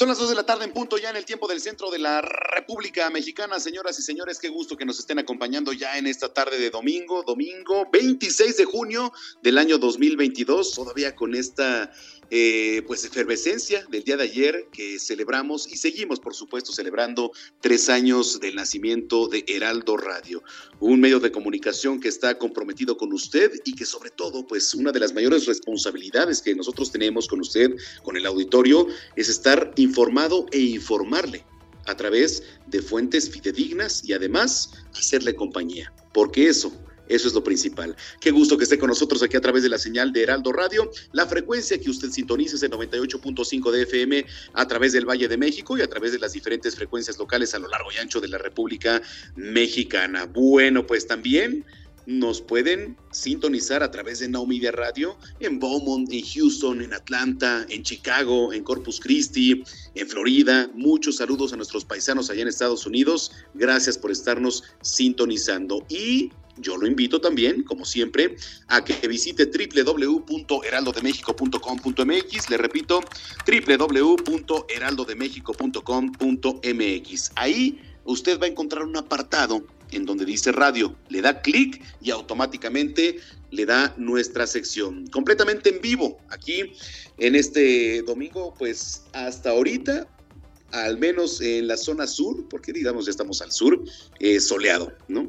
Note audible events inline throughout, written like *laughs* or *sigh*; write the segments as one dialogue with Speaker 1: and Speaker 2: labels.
Speaker 1: Son las 2 de la tarde en punto ya en el tiempo del centro de la República Mexicana. Señoras y señores, qué gusto que nos estén acompañando ya en esta tarde de domingo, domingo 26 de junio del año 2022, todavía con esta eh, pues efervescencia del día de ayer que celebramos y seguimos por supuesto celebrando tres años del nacimiento de Heraldo Radio, un medio de comunicación que está comprometido con usted y que sobre todo pues una de las mayores responsabilidades que nosotros tenemos con usted, con el auditorio, es estar informado e informarle a través de fuentes fidedignas y además hacerle compañía, porque eso eso es lo principal. Qué gusto que esté con nosotros aquí a través de la señal de Heraldo Radio. La frecuencia que usted sintoniza es el 98.5 de FM a través del Valle de México y a través de las diferentes frecuencias locales a lo largo y ancho de la República Mexicana. Bueno, pues también nos pueden sintonizar a través de Now Radio en Beaumont, en Houston, en Atlanta, en Chicago, en Corpus Christi, en Florida. Muchos saludos a nuestros paisanos allá en Estados Unidos. Gracias por estarnos sintonizando. Y yo lo invito también, como siempre, a que visite www.heraldodemexico.com.mx. Le repito, www.heraldodemexico.com.mx. Ahí usted va a encontrar un apartado en donde dice radio. Le da clic y automáticamente le da nuestra sección completamente en vivo aquí en este domingo, pues hasta ahorita al menos en la zona sur, porque digamos ya estamos al sur, eh, soleado, ¿no?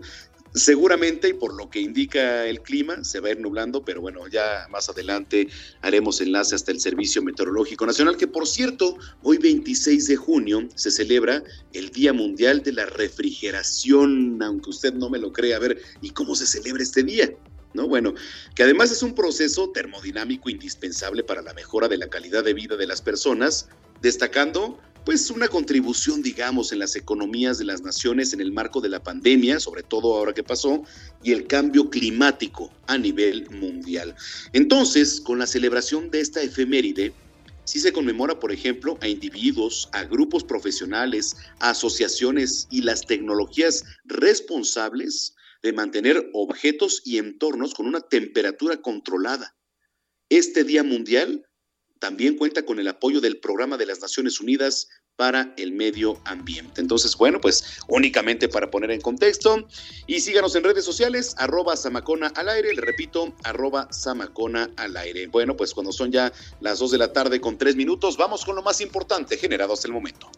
Speaker 1: Seguramente, y por lo que indica el clima, se va a ir nublando, pero bueno, ya más adelante haremos enlace hasta el Servicio Meteorológico Nacional, que por cierto, hoy 26 de junio se celebra el Día Mundial de la Refrigeración, aunque usted no me lo crea, a ver, ¿y cómo se celebra este día? ¿No? Bueno, que además es un proceso termodinámico indispensable para la mejora de la calidad de vida de las personas, destacando pues una contribución, digamos, en las economías de las naciones en el marco de la pandemia, sobre todo ahora que pasó, y el cambio climático a nivel mundial. Entonces, con la celebración de esta efeméride, sí se conmemora, por ejemplo, a individuos, a grupos profesionales, a asociaciones y las tecnologías responsables de mantener objetos y entornos con una temperatura controlada. Este Día Mundial también cuenta con el apoyo del Programa de las Naciones Unidas para el Medio Ambiente. Entonces, bueno, pues únicamente para poner en contexto. Y síganos en redes sociales, arroba Samacona al aire, le repito, arroba Samacona al aire. Bueno, pues cuando son ya las 2 de la tarde con 3 minutos, vamos con lo más importante generado hasta el momento.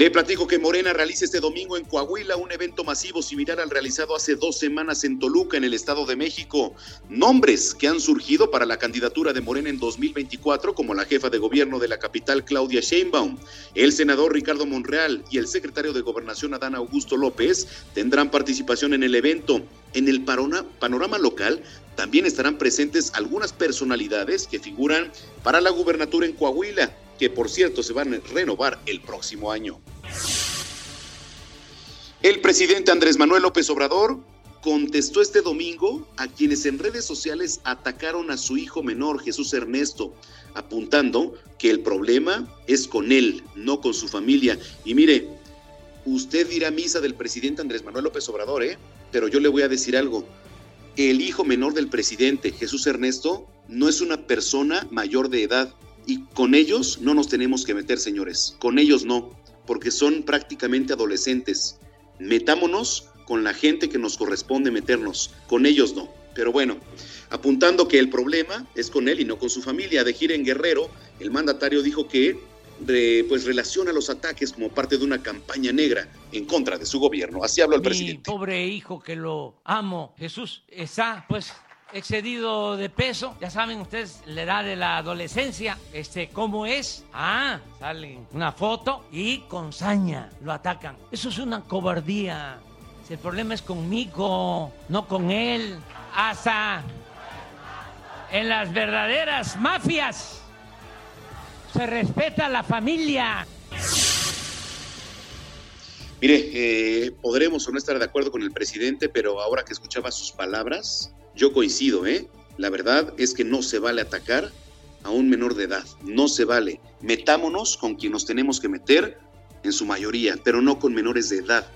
Speaker 1: Le platico que Morena realiza este domingo en Coahuila un evento masivo similar al realizado hace dos semanas en Toluca, en el Estado de México. Nombres que han surgido para la candidatura de Morena en 2024, como la jefa de gobierno de la capital, Claudia Sheinbaum, el senador Ricardo Monreal y el secretario de Gobernación, Adán Augusto López, tendrán participación en el evento. En el panorama local también estarán presentes algunas personalidades que figuran para la gubernatura en Coahuila que por cierto se van a renovar el próximo año. El presidente Andrés Manuel López Obrador contestó este domingo a quienes en redes sociales atacaron a su hijo menor, Jesús Ernesto, apuntando que el problema es con él, no con su familia. Y mire, usted dirá misa del presidente Andrés Manuel López Obrador, ¿eh? Pero yo le voy a decir algo. El hijo menor del presidente, Jesús Ernesto, no es una persona mayor de edad Y con ellos no nos tenemos que meter, señores. Con ellos no, porque son prácticamente adolescentes. Metámonos con la gente que nos corresponde meternos. Con ellos no. Pero bueno, apuntando que el problema es con él y no con su familia. De gira en Guerrero, el mandatario dijo que pues relaciona los ataques como parte de una campaña negra en contra de su gobierno. Así habló el
Speaker 2: Mi
Speaker 1: presidente.
Speaker 2: pobre hijo que lo amo, Jesús, está pues excedido de peso. Ya saben ustedes la edad de la adolescencia, este, cómo es. Ah, salen una foto y con saña lo atacan. Eso es una cobardía. Si el problema es conmigo, no con él. Hasta en las verdaderas mafias se respeta la familia.
Speaker 1: Mire, eh, podremos o no estar de acuerdo con el presidente, pero ahora que escuchaba sus palabras, yo coincido, ¿eh? La verdad es que no se vale atacar a un menor de edad, no se vale. Metámonos con quien nos tenemos que meter, en su mayoría, pero no con menores de edad.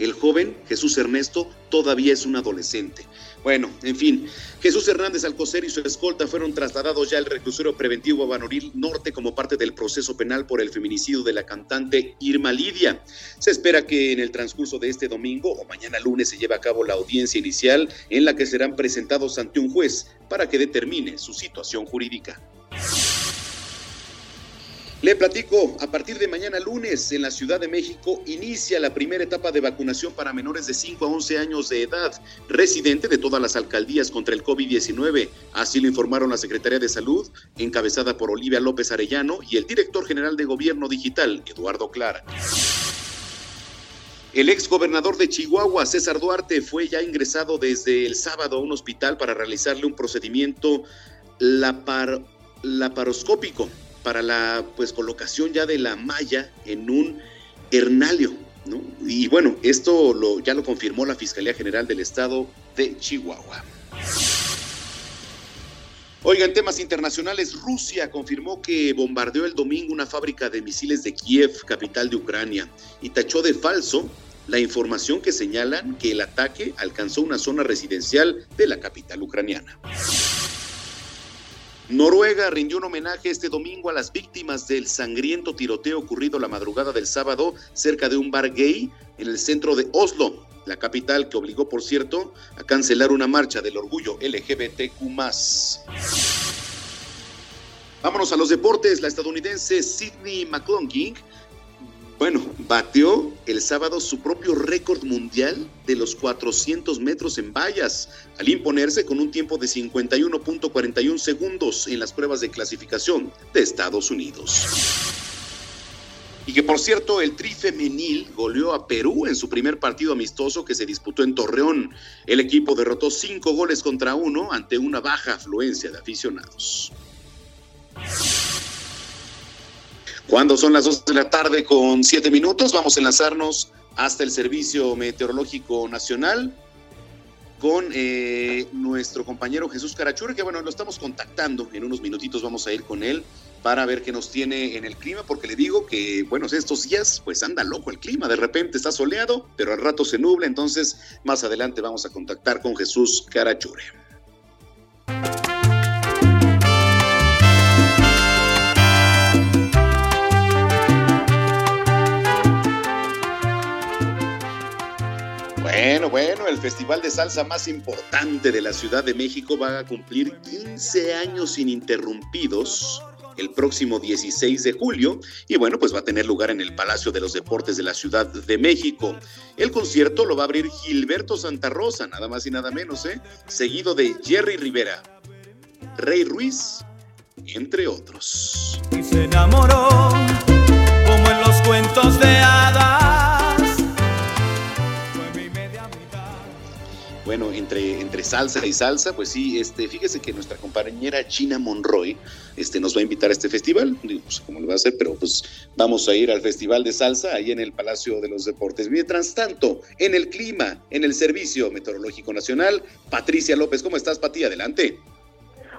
Speaker 1: El joven, Jesús Ernesto, todavía es un adolescente. Bueno, en fin, Jesús Hernández Alcocer y su escolta fueron trasladados ya al reclusorio preventivo Banoril Norte como parte del proceso penal por el feminicidio de la cantante Irma Lidia. Se espera que en el transcurso de este domingo o mañana lunes se lleve a cabo la audiencia inicial en la que serán presentados ante un juez para que determine su situación jurídica. Le platico, a partir de en la Ciudad de México inicia la primera etapa de vacunación para menores de 5 a 11 años de edad, residente de todas las alcaldías contra el COVID-19. Así lo informaron la Secretaría de Salud, encabezada por Olivia López Arellano, y el director general de Gobierno Digital, Eduardo Clara. El ex gobernador de Chihuahua, César Duarte, fue ya ingresado desde el sábado a un hospital para realizarle un procedimiento lapar, laparoscópico para la pues colocación ya de la malla en un hernalio, ¿no? Y bueno, esto lo, ya lo confirmó la Fiscalía General del Estado de Chihuahua. Oiga, en temas internacionales, Rusia confirmó que bombardeó el domingo una fábrica de misiles de Kiev, capital de Ucrania, y tachó de falso la información que señalan que el ataque alcanzó una zona residencial de la capital ucraniana. Noruega rindió un homenaje este domingo a las víctimas del sangriento tiroteo ocurrido la madrugada del sábado cerca de un bar gay en el centro de Oslo, la capital que obligó, por cierto, a cancelar una marcha del orgullo LGBTQ. Vámonos a los deportes. La estadounidense Sidney McClunking bueno, batió el sábado su propio récord mundial de los 400 metros en vallas, al imponerse con un tiempo de 51.41 segundos en las pruebas de clasificación de Estados Unidos. Y que por cierto, el Tri Femenil goleó a Perú en su primer partido amistoso que se disputó en Torreón. El equipo derrotó cinco goles contra uno ante una baja afluencia de aficionados. Cuando son las 2 de la tarde con 7 minutos, vamos a enlazarnos hasta el Servicio Meteorológico Nacional con eh, nuestro compañero Jesús Carachure, que bueno, lo estamos contactando. En unos minutitos vamos a ir con él para ver qué nos tiene en el clima, porque le digo que, bueno, estos días pues anda loco el clima, de repente está soleado, pero al rato se nubla, entonces más adelante vamos a contactar con Jesús Carachure. Bueno, bueno, el festival de salsa más importante de la Ciudad de México va a cumplir 15 años ininterrumpidos el próximo 16 de julio y bueno, pues va a tener lugar en el Palacio de los Deportes de la Ciudad de México. El concierto lo va a abrir Gilberto Santa Rosa, nada más y nada menos, ¿eh? Seguido de Jerry Rivera, Rey Ruiz, entre otros.
Speaker 3: Y se enamoró como en los cuentos de hadas.
Speaker 1: Bueno, entre, entre salsa y salsa, pues sí, este, fíjese que nuestra compañera China Monroy este, nos va a invitar a este festival, no sé cómo lo va a hacer, pero pues vamos a ir al Festival de Salsa ahí en el Palacio de los Deportes. Mientras tanto, en el clima, en el Servicio Meteorológico Nacional, Patricia López, ¿cómo estás, Pati? Adelante.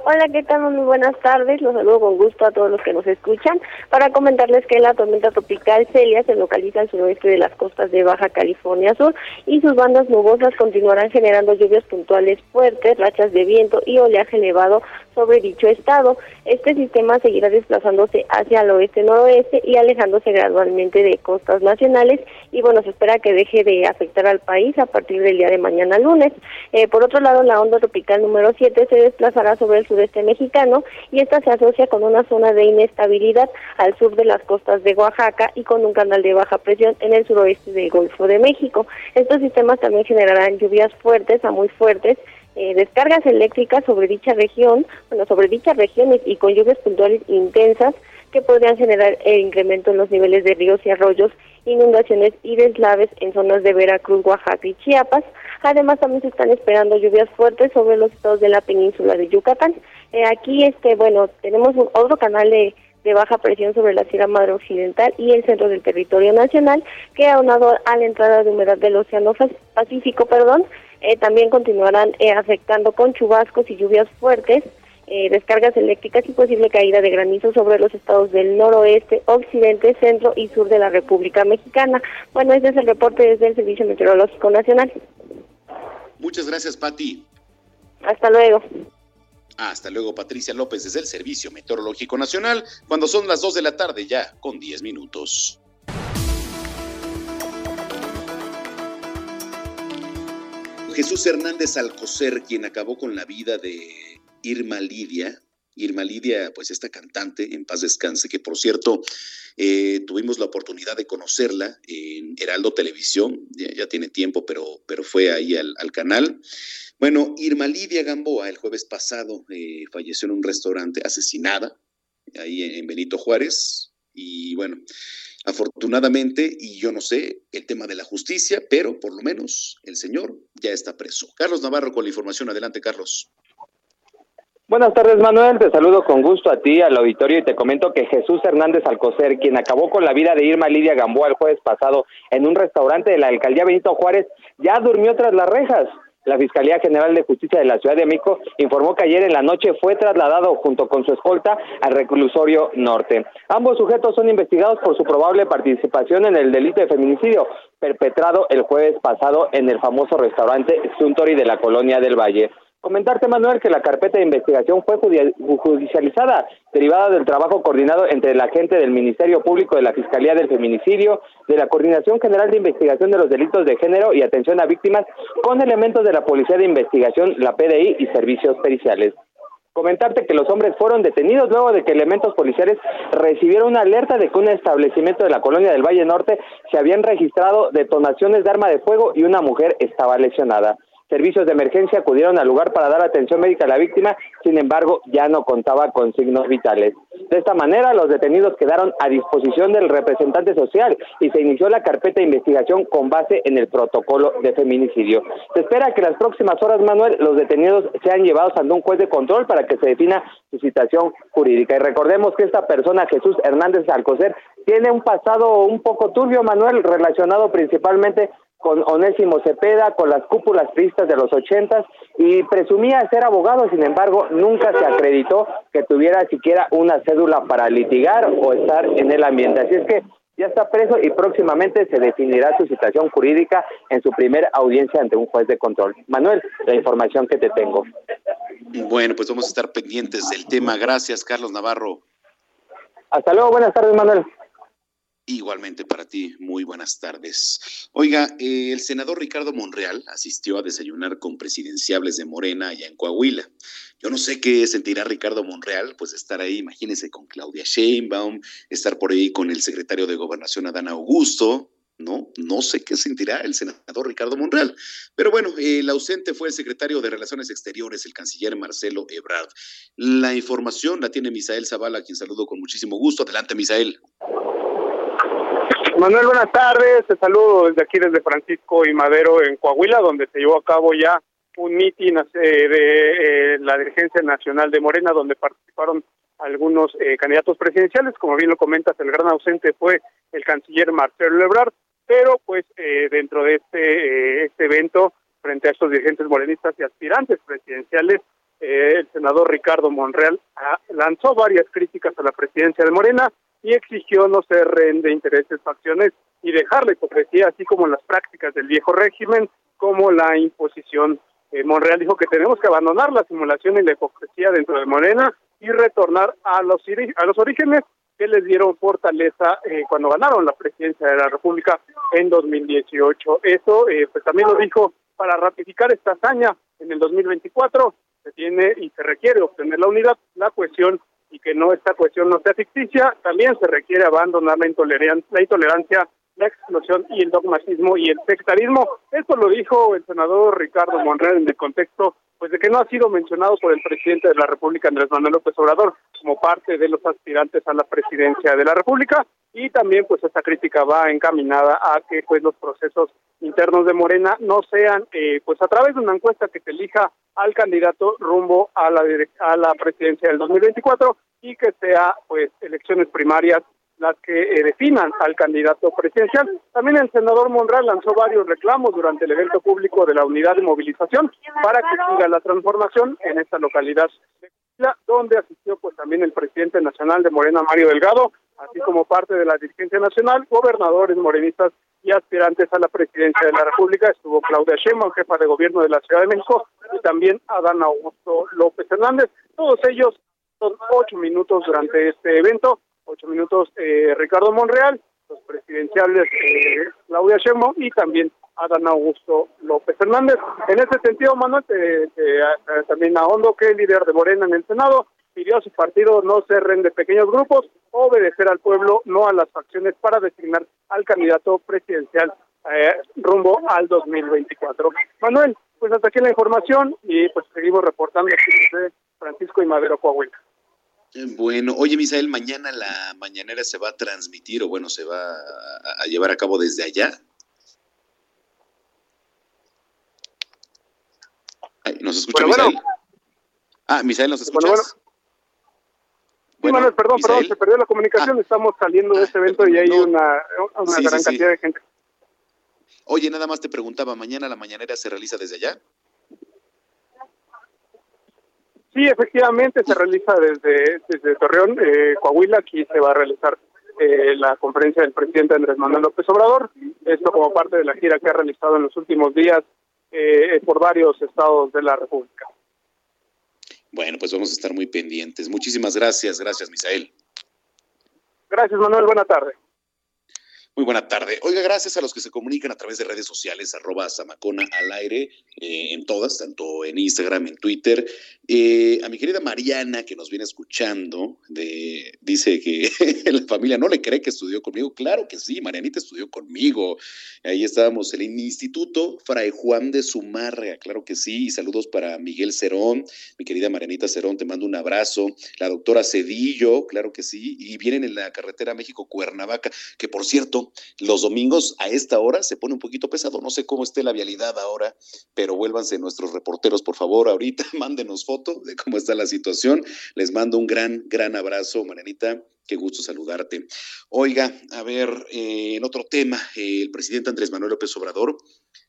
Speaker 4: Hola, ¿qué tal? Muy buenas tardes. Los saludo con gusto a todos los que nos escuchan para comentarles que la tormenta tropical Celia se localiza al suroeste de las costas de Baja California Sur y sus bandas nubosas continuarán generando lluvias puntuales fuertes, rachas de viento y oleaje elevado sobre dicho estado. Este sistema seguirá desplazándose hacia el oeste-noroeste y alejándose gradualmente de costas nacionales y bueno, se espera que deje de afectar al país a partir del día de mañana lunes. Eh, por otro lado, la onda tropical número 7 se desplazará sobre el sureste mexicano y esta se asocia con una zona de inestabilidad al sur de las costas de Oaxaca y con un canal de baja presión en el suroeste del Golfo de México. Estos sistemas también generarán lluvias fuertes a muy fuertes eh, descargas eléctricas sobre dicha región, bueno, sobre dichas regiones y con lluvias puntuales intensas que podrían generar el incremento en los niveles de ríos y arroyos, inundaciones y deslaves en zonas de Veracruz, Oaxaca y Chiapas. Además, también se están esperando lluvias fuertes sobre los estados de la península de Yucatán. Eh, aquí, este, bueno, tenemos un, otro canal de, baja presión sobre la Sierra Madre Occidental y el centro del territorio nacional, que aunado a la entrada de humedad del Océano Pacífico, perdón, eh, también continuarán eh, afectando con chubascos y lluvias fuertes, eh, descargas eléctricas y posible caída de granizo sobre los estados del noroeste, occidente, centro y sur de la República Mexicana. Bueno, este es el reporte desde el Servicio Meteorológico Nacional.
Speaker 1: Muchas gracias, Pati.
Speaker 4: Hasta luego.
Speaker 1: Hasta luego, Patricia López, desde el Servicio Meteorológico Nacional, cuando son las 2 de la tarde ya, con 10 minutos. Jesús Hernández Alcocer, quien acabó con la vida de Irma Lidia. Irma Lidia, pues esta cantante, en paz descanse, que por cierto eh, tuvimos la oportunidad de conocerla en Heraldo Televisión, ya, tiene tiempo, pero, pero fue ahí al, canal. Bueno, Irma Lidia Gamboa el jueves pasado eh, falleció en un restaurante asesinada, ahí en Benito Juárez, y bueno, Afortunadamente, y yo no sé el tema de la justicia, pero por lo menos el señor ya está preso. Carlos Navarro con la información. Adelante, Carlos.
Speaker 5: Buenas tardes, Manuel. Te saludo con gusto a ti, al auditorio, y te comento que Jesús Hernández Alcocer, quien acabó con la vida de Irma Lidia Gamboa el jueves pasado en un restaurante de la alcaldía Benito Juárez, ya durmió tras las rejas. La Fiscalía General de Justicia de la Ciudad de México informó que ayer en la noche fue trasladado junto con su escolta al reclusorio norte. Ambos sujetos son investigados por su probable participación en el delito de feminicidio perpetrado el jueves pasado en el famoso restaurante Suntory de la colonia del Valle. Comentarte, Manuel, que la carpeta de investigación fue judicializada, derivada del trabajo coordinado entre el agente del Ministerio Público de la Fiscalía del Feminicidio, de la Coordinación General de Investigación de los Delitos de Género y Atención a Víctimas, con elementos de la Policía de Investigación, la PDI y servicios periciales. Comentarte que los hombres fueron detenidos luego de que elementos policiales recibieron una alerta de que un establecimiento de la colonia del Valle Norte se habían registrado detonaciones de arma de fuego y una mujer estaba lesionada. Servicios de emergencia acudieron al lugar para dar atención médica a la víctima, sin embargo, ya no contaba con signos vitales. De esta manera, los detenidos quedaron a disposición del representante social y se inició la carpeta de investigación con base en el protocolo de feminicidio. Se espera que las próximas horas, Manuel, los detenidos sean llevados ante un juez de control para que se defina su situación jurídica. Y recordemos que esta persona, Jesús Hernández Alcocer, tiene un pasado un poco turbio, Manuel, relacionado principalmente con Onésimo Cepeda, con las cúpulas tristes de los ochentas y presumía ser abogado, sin embargo, nunca se acreditó que tuviera siquiera una cédula para litigar o estar en el ambiente. Así es que ya está preso y próximamente se definirá su situación jurídica en su primera audiencia ante un juez de control. Manuel, la información que te tengo.
Speaker 1: Bueno, pues vamos a estar pendientes del tema. Gracias, Carlos Navarro.
Speaker 5: Hasta luego, buenas tardes, Manuel.
Speaker 1: Igualmente para ti, muy buenas tardes. Oiga, eh, el senador Ricardo Monreal asistió a desayunar con presidenciables de Morena allá en Coahuila. Yo no sé qué sentirá Ricardo Monreal, pues estar ahí, imagínese, con Claudia Sheinbaum, estar por ahí con el secretario de Gobernación Adán Augusto, ¿no? No sé qué sentirá el senador Ricardo Monreal. Pero bueno, el ausente fue el secretario de Relaciones Exteriores, el canciller Marcelo Ebrard. La información la tiene Misael Zavala, quien saludo con muchísimo gusto. Adelante, Misael.
Speaker 6: Manuel, buenas tardes. Te saludo desde aquí, desde Francisco y Madero, en Coahuila, donde se llevó a cabo ya un mitin eh, de eh, la dirigencia nacional de Morena, donde participaron algunos eh, candidatos presidenciales. Como bien lo comentas, el gran ausente fue el canciller Marcelo Lebrard, pero pues dentro de este, este evento, frente a estos dirigentes morenistas y aspirantes presidenciales,
Speaker 7: eh, el senador Ricardo Monreal ah, lanzó varias críticas a la presidencia de Morena y exigió no ser rehén de intereses, facciones y dejar la hipocresía, así como las prácticas del viejo régimen, como la imposición. Eh, Monreal dijo que tenemos que abandonar la simulación y la hipocresía dentro de Morena y retornar a los, a los orígenes que les dieron fortaleza eh, cuando ganaron la presidencia de la República en 2018. Eso eh, pues también lo dijo para ratificar esta hazaña en el 2024 se tiene y se requiere obtener la unidad, la cohesión y que no esta cuestión no sea ficticia, también se requiere abandonar la intolerancia, la intolerancia, la explosión y el dogmatismo y el sectarismo. Esto lo dijo el senador Ricardo Monreal en el contexto pues de que no ha sido mencionado por el presidente de la República Andrés Manuel López Obrador como parte de los aspirantes a la presidencia de la República. Y también pues esta crítica va encaminada a que pues los procesos internos de Morena no sean eh, pues a través de una encuesta que se elija al candidato rumbo a la a la presidencia del 2024 y que sea pues elecciones primarias las que eh, definan al candidato presidencial. También el senador Monreal lanzó varios reclamos durante el evento público de la unidad de movilización para que siga la transformación en esta localidad donde asistió pues también el presidente nacional de Morena, Mario Delgado, así como parte de la dirigencia nacional, gobernadores morenistas y aspirantes a la presidencia de la República. Estuvo Claudia Sheinbaum, jefa de gobierno de la Ciudad de México, y también Adán Augusto López Hernández. Todos ellos son ocho minutos durante este evento ocho minutos eh, Ricardo Monreal, los presidenciales eh, Claudia Sheinbaum y también Adán Augusto López Hernández. En ese sentido, Manuel, también a Hondo, que es líder de Morena en el Senado, pidió a su partido no ser de pequeños grupos, obedecer al pueblo, no a las facciones, para designar al candidato presidencial eh, rumbo al 2024. Manuel, pues hasta aquí la información y pues seguimos reportando desde Francisco y Madero, Coahuila.
Speaker 1: Bueno, oye Misael, mañana la mañanera se va a transmitir o bueno, se va a, llevar a cabo desde allá. ¿Nos escucha Misael? Ah, Misael, ¿nos escuchas?
Speaker 7: Bueno, sí, Manuel, perdón, perdón, se perdió la comunicación, ah. estamos saliendo de este evento y hay una, gran cantidad de gente.
Speaker 1: Oye, nada más te preguntaba, ¿mañana la mañanera se realiza desde allá?
Speaker 7: Sí, efectivamente se realiza desde, desde Torreón, eh, Coahuila. Aquí se va a realizar eh, la conferencia del presidente Andrés Manuel López Obrador. Esto como parte de la gira que ha realizado en los últimos días eh, por varios estados de la República.
Speaker 1: Bueno, pues vamos a estar muy pendientes. Muchísimas gracias. Gracias, Misael.
Speaker 7: Gracias, Manuel. Buena tarde.
Speaker 1: Muy buena tarde. Oiga, gracias a los que se comunican a través de redes sociales, arroba Samacona al aire, eh, en todas, tanto en Instagram, en Twitter. Eh, a mi querida Mariana, que nos viene escuchando, dice que *laughs* la familia no le cree que estudió conmigo. Claro que sí, Marianita estudió conmigo. Ahí estábamos, el Instituto Fray Juan de Zumarra, claro que sí. Y saludos para Miguel Cerón, mi querida Marianita Cerón, te mando un abrazo. La doctora Cedillo, claro que sí. Y vienen en la carretera México-Cuernavaca, que por cierto, los domingos a esta hora se pone un poquito pesado. No sé cómo esté la vialidad ahora, pero vuélvanse nuestros reporteros, por favor, ahorita *laughs* mándenos foto de cómo está la situación. Les mando un gran, gran abrazo, Marianita. Qué gusto saludarte. Oiga, a ver, eh, en otro tema, el presidente Andrés Manuel López Obrador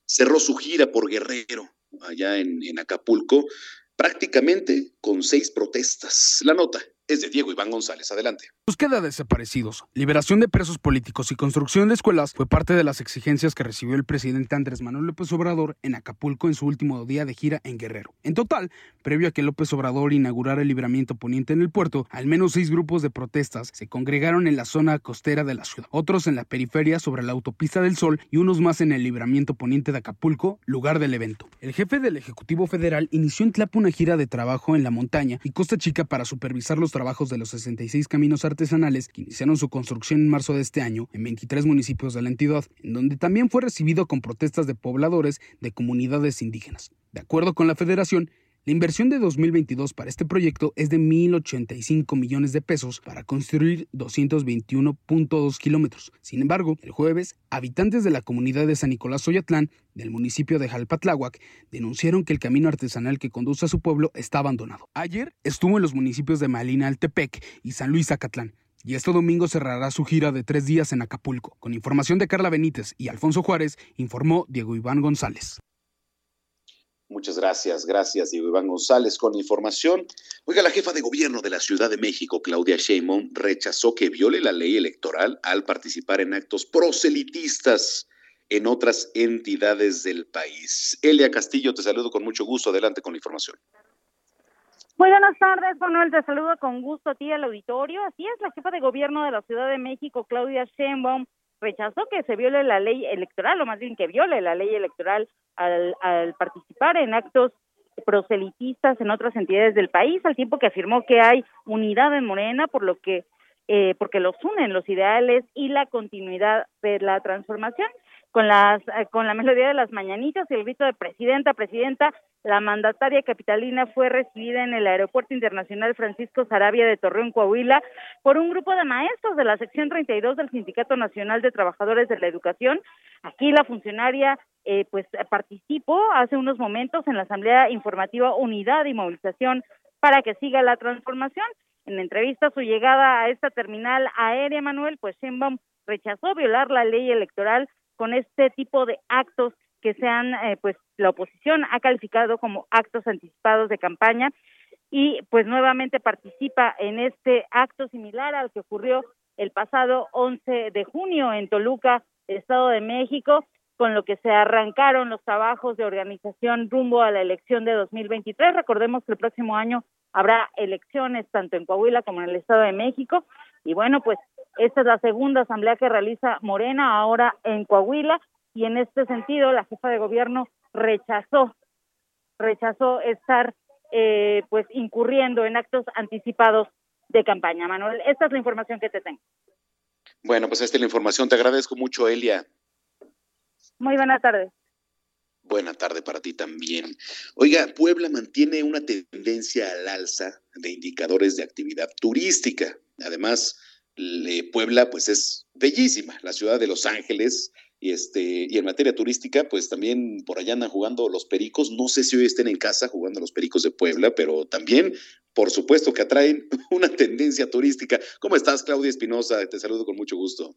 Speaker 1: cerró su gira por Guerrero, allá en Acapulco, prácticamente con seis protestas. La nota de Diego Iván González. Adelante.
Speaker 8: Búsqueda de desaparecidos, liberación de presos políticos y construcción de escuelas fue parte de las exigencias que recibió el presidente Andrés Manuel López Obrador en Acapulco en su último día de gira en Guerrero. En total, previo a que López Obrador inaugurara el libramiento poniente en el puerto, al menos seis grupos de protestas se congregaron en la zona costera de la ciudad, otros en la periferia sobre la autopista del Sol y unos más en el libramiento poniente de Acapulco, lugar del evento. El jefe del Ejecutivo Federal inició en Tlapa una gira de trabajo en la montaña y Costa Chica para supervisar los trabajos de los 66 caminos artesanales que iniciaron su construcción en marzo de este año en 23 municipios de la entidad, en donde también fue recibido con protestas de pobladores de comunidades indígenas. De acuerdo con la federación, la inversión de 2022 para este proyecto es de 1.085 millones de pesos para construir 221.2 kilómetros. Sin embargo, el jueves, habitantes de la comunidad de San Nicolás Oyatlán, del municipio de Jalpatláhuac, denunciaron que el camino artesanal que conduce a su pueblo está abandonado. Ayer estuvo en los municipios de Malina Altepec y San Luis Acatlán, y este domingo cerrará su gira de tres días en Acapulco. Con información de Carla Benítez y Alfonso Juárez, informó Diego Iván González.
Speaker 1: Muchas gracias, gracias Diego Iván González con información. Oiga, la jefa de gobierno de la Ciudad de México, Claudia Sheinbaum, rechazó que viole la ley electoral al participar en actos proselitistas en otras entidades del país. Elia Castillo, te saludo con mucho gusto. Adelante con la información.
Speaker 9: Muy buenas tardes, Manuel. Te saludo con gusto a ti al auditorio. Así es, la jefa de gobierno de la Ciudad de México, Claudia Sheinbaum, rechazó que se viole la ley electoral, o más bien que viole la ley electoral al, al participar en actos proselitistas en otras entidades del país, al tiempo que afirmó que hay unidad en Morena, por lo que eh, porque los unen los ideales y la continuidad de la transformación con las eh, con la melodía de las mañanitas y el grito de presidenta, presidenta, la mandataria capitalina fue recibida en el Aeropuerto Internacional Francisco Sarabia de Torreón, Coahuila, por un grupo de maestros de la sección 32 del Sindicato Nacional de Trabajadores de la Educación. Aquí la funcionaria eh, pues participó hace unos momentos en la Asamblea Informativa Unidad y Movilización para que siga la transformación. En entrevista su llegada a esta terminal aérea, Manuel, pues Sheinbaum rechazó violar la ley electoral con este tipo de actos que sean, eh, pues la oposición ha calificado como actos anticipados de campaña y pues nuevamente participa en este acto similar al que ocurrió el pasado 11 de junio en Toluca, Estado de México, con lo que se arrancaron los trabajos de organización rumbo a la elección de 2023. Recordemos que el próximo año habrá elecciones tanto en Coahuila como en el Estado de México y bueno, pues esta es la segunda asamblea que realiza Morena ahora en Coahuila y en este sentido la jefa de gobierno rechazó rechazó estar eh, pues incurriendo en actos anticipados de campaña. Manuel, esta es la información que te tengo.
Speaker 1: Bueno, pues esta es la información. Te agradezco mucho, Elia.
Speaker 9: Muy buena tarde.
Speaker 1: Buena tarde para ti también. Oiga, Puebla mantiene una tendencia al alza de indicadores de actividad turística. Además, Puebla pues es bellísima, la ciudad de Los Ángeles, y, este, y en materia turística, pues también por allá andan jugando los pericos. No sé si hoy estén en casa jugando los pericos de Puebla, pero también, por supuesto, que atraen *laughs* una tendencia turística. ¿Cómo estás, Claudia Espinosa? Te saludo con mucho gusto.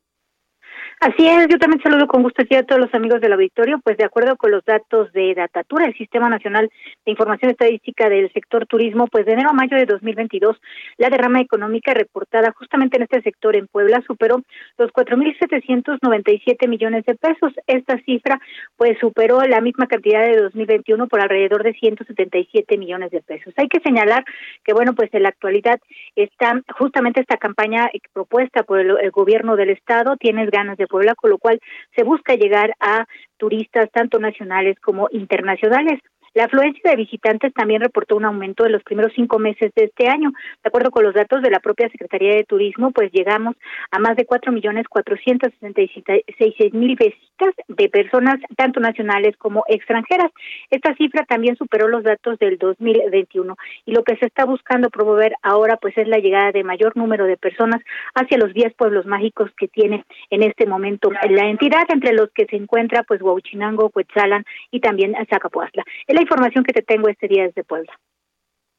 Speaker 10: Así es, yo también saludo con gusto a todos los amigos del auditorio, pues de acuerdo con los datos de Datatura, el Sistema Nacional de Información Estadística del sector turismo, pues de enero a mayo de 2022, la derrama económica reportada justamente en este sector en Puebla superó los 4.797 millones de pesos. Esta cifra pues superó la misma cantidad de 2021 por alrededor de 177 millones de pesos. Hay que señalar que bueno, pues en la actualidad está justamente esta campaña propuesta por el gobierno del estado, tienes ganas de Puebla, con lo cual se busca llegar a turistas tanto nacionales como internacionales. La afluencia de visitantes también reportó un aumento en los primeros cinco meses de este año. De acuerdo con los datos de la propia Secretaría de Turismo, pues llegamos a más de cuatro millones cuatrocientos seis mil visitas de personas tanto nacionales como extranjeras. Esta cifra también superó los datos del 2021 y lo que se está buscando promover ahora pues es la llegada de mayor número de personas hacia los 10 pueblos mágicos que tiene en este momento la entidad, entre los que se encuentra pues Huauchinango, Cuetzalan y también Zacapuazla. Información que te tengo este día desde Puebla.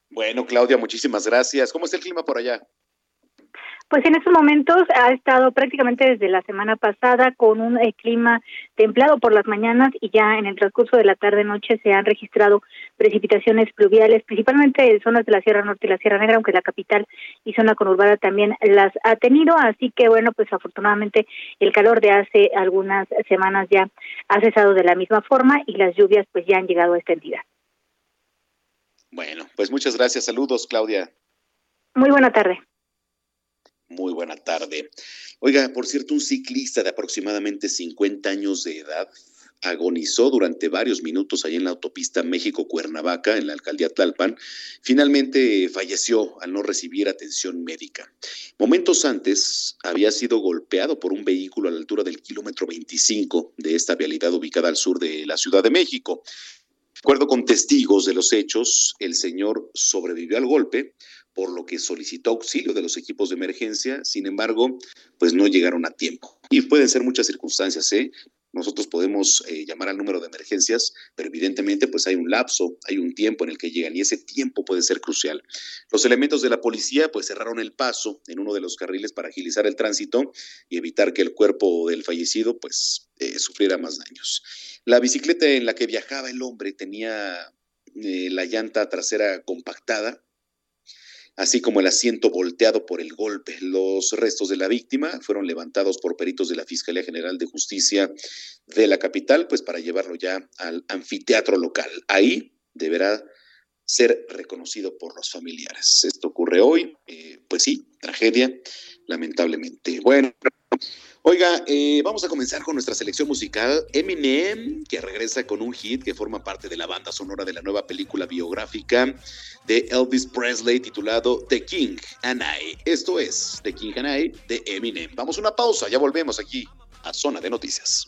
Speaker 1: Bueno, Claudia, muchísimas gracias. ¿Cómo está el clima por allá?
Speaker 10: Pues en estos momentos ha estado prácticamente desde la semana pasada con un eh, clima templado por las mañanas y ya en el transcurso de la tarde-noche se han registrado precipitaciones pluviales, principalmente en zonas de la Sierra Norte y la Sierra Negra, aunque la capital y zona conurbada también las ha tenido. Así que bueno, pues afortunadamente el calor de hace algunas semanas ya ha cesado de la misma forma y las lluvias pues ya han llegado a esta entidad.
Speaker 1: Bueno, pues muchas gracias. Saludos, Claudia.
Speaker 10: Muy buena tarde.
Speaker 1: Muy buena tarde. Oiga, por cierto, un ciclista de aproximadamente 50 años de edad agonizó durante varios minutos ahí en la autopista México-Cuernavaca, en la alcaldía Tlalpan. Finalmente falleció al no recibir atención médica. Momentos antes había sido golpeado por un vehículo a la altura del kilómetro 25 de esta vialidad ubicada al sur de la Ciudad de México. De acuerdo con testigos de los hechos, el señor sobrevivió al golpe, por lo que solicitó auxilio de los equipos de emergencia, sin embargo, pues no llegaron a tiempo. Y pueden ser muchas circunstancias, ¿eh? Nosotros podemos eh, llamar al número de emergencias, pero evidentemente pues hay un lapso, hay un tiempo en el que llegan y ese tiempo puede ser crucial. Los elementos de la policía pues cerraron el paso en uno de los carriles para agilizar el tránsito y evitar que el cuerpo del fallecido pues eh, sufriera más daños. La bicicleta en la que viajaba el hombre tenía eh, la llanta trasera compactada, así como el asiento volteado por el golpe. Los restos de la víctima fueron levantados por peritos de la Fiscalía General de Justicia de la capital, pues para llevarlo ya al anfiteatro local. Ahí deberá ser reconocido por los familiares. Esto ocurre hoy, eh, pues sí, tragedia, lamentablemente. Bueno, Oiga, eh, vamos a comenzar con nuestra selección musical. Eminem, que regresa con un hit que forma parte de la banda sonora de la nueva película biográfica de Elvis Presley titulado The King and I. Esto es The King and I de Eminem. Vamos a una pausa, ya volvemos aquí a Zona de Noticias.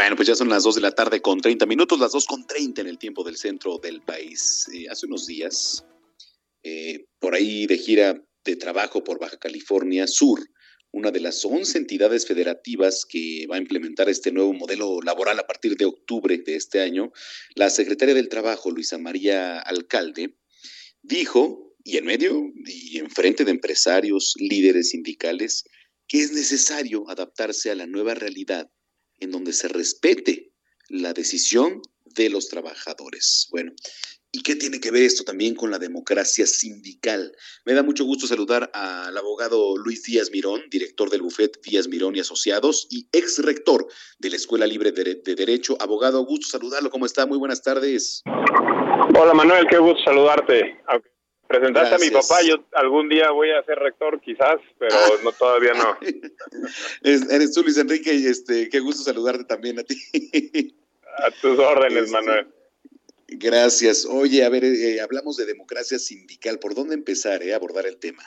Speaker 1: Bueno, pues ya son las 2 de la tarde con 30 minutos, las 2 con 30 en el tiempo del centro del país. Eh, hace unos días, eh, por ahí de gira de trabajo por Baja California Sur, una de las 11 entidades federativas que va a implementar este nuevo modelo laboral a partir de octubre de este año, la secretaria del Trabajo, Luisa María Alcalde, dijo, y en medio y en frente de empresarios, líderes sindicales, que es necesario adaptarse a la nueva realidad en donde se respete la decisión de los trabajadores. Bueno, ¿y qué tiene que ver esto también con la democracia sindical? Me da mucho gusto saludar al abogado Luis Díaz Mirón, director del bufet Díaz Mirón y Asociados y ex rector de la Escuela Libre de, Derecho. Abogado, gusto saludarlo. ¿Cómo está? Muy buenas tardes.
Speaker 11: Hola Manuel, qué gusto saludarte. Presentaste a mi papá, yo algún día voy a ser rector quizás, pero ah. no todavía no. *laughs*
Speaker 1: Eres tú Luis Enrique y este, qué gusto saludarte también a ti.
Speaker 11: A tus órdenes, este, Manuel.
Speaker 1: Gracias. Oye, a ver, eh, hablamos de democracia sindical. ¿Por dónde empezar eh, a abordar el tema?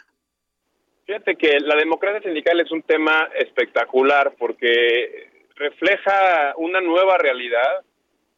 Speaker 11: Fíjate que la democracia sindical es un tema espectacular porque refleja una nueva realidad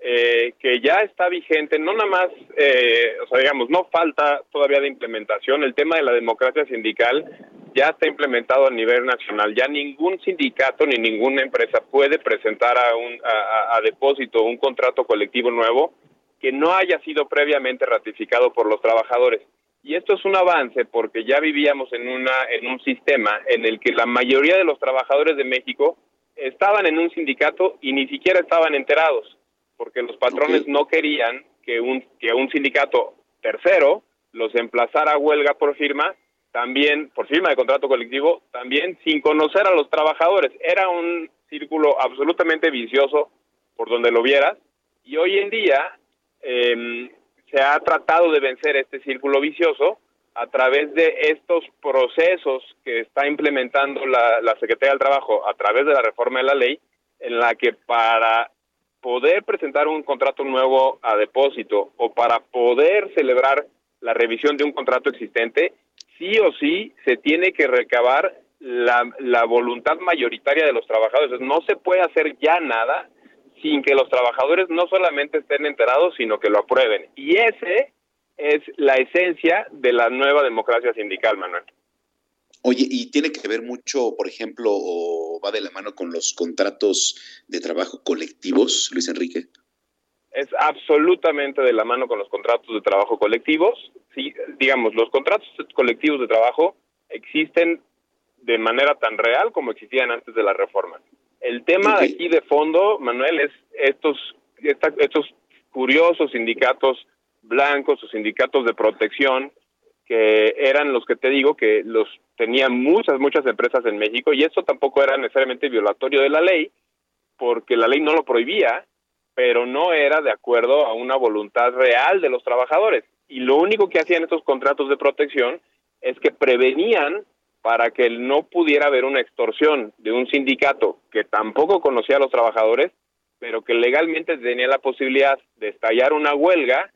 Speaker 11: eh, que ya está vigente, no nada más, eh, o sea, digamos, no falta todavía de implementación. El tema de la democracia sindical ya está implementado a nivel nacional. Ya ningún sindicato ni ninguna empresa puede presentar a, un, a, depósito un contrato colectivo nuevo que no haya sido previamente ratificado por los trabajadores. Y esto es un avance porque ya vivíamos en, una, en un sistema en el que la mayoría de los trabajadores de México estaban en un sindicato y ni siquiera estaban enterados porque los patrones no querían que un, que un sindicato tercero los emplazara a huelga por firma, también por firma de contrato colectivo, también sin conocer a los trabajadores. Era un círculo absolutamente vicioso por donde lo vieras, y hoy en día em, se ha tratado de vencer este círculo vicioso a través de estos procesos que está implementando la, la Secretaría del Trabajo a través de la reforma de la ley, en la que para poder presentar un contrato nuevo a depósito o para poder celebrar la revisión de un contrato existente, sí o sí se tiene que recabar la, la voluntad mayoritaria de los trabajadores. No se puede hacer ya nada sin que los trabajadores no solamente estén enterados, sino que lo aprueben. Y ese es la esencia de la nueva democracia sindical, Manuel.
Speaker 1: Oye, ¿y tiene que ver mucho, por ejemplo, o va de la mano con los contratos de trabajo colectivos, Luis Enrique?
Speaker 11: Es absolutamente de la mano con los contratos de trabajo colectivos. Sí, digamos, los contratos colectivos de trabajo existen de manera tan real como existían antes de la reforma. El tema de aquí de fondo, Manuel, es estos, estos curiosos sindicatos blancos o sindicatos de protección, que eran los que te digo que los tenían muchas, muchas empresas en México y eso tampoco era necesariamente violatorio de la ley, porque la ley no lo prohibía, pero no era de acuerdo a una voluntad real de los trabajadores. Y lo único que hacían estos contratos de protección es que prevenían para que no pudiera haber una extorsión de un sindicato que tampoco conocía a los trabajadores, pero que legalmente tenía la posibilidad de estallar una huelga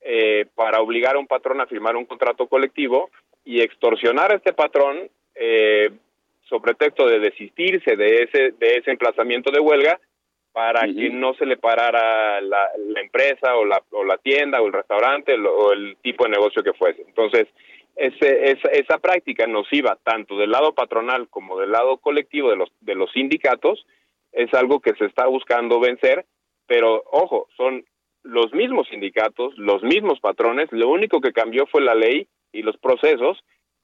Speaker 11: eh, para obligar a un patrón a firmar un contrato colectivo y extorsionar a este patrón eh, sobre pretexto de desistirse de ese, de ese emplazamiento de huelga para que no se le parara la, empresa o la, o la tienda o el restaurante o el tipo de negocio que fuese. Entonces, ese, esa, esa práctica nociva tanto del lado patronal como del lado colectivo de los, de los sindicatos es algo que se está buscando vencer, pero ojo, son los mismos sindicatos, los mismos patrones, lo único que cambió fue la ley y los procesos,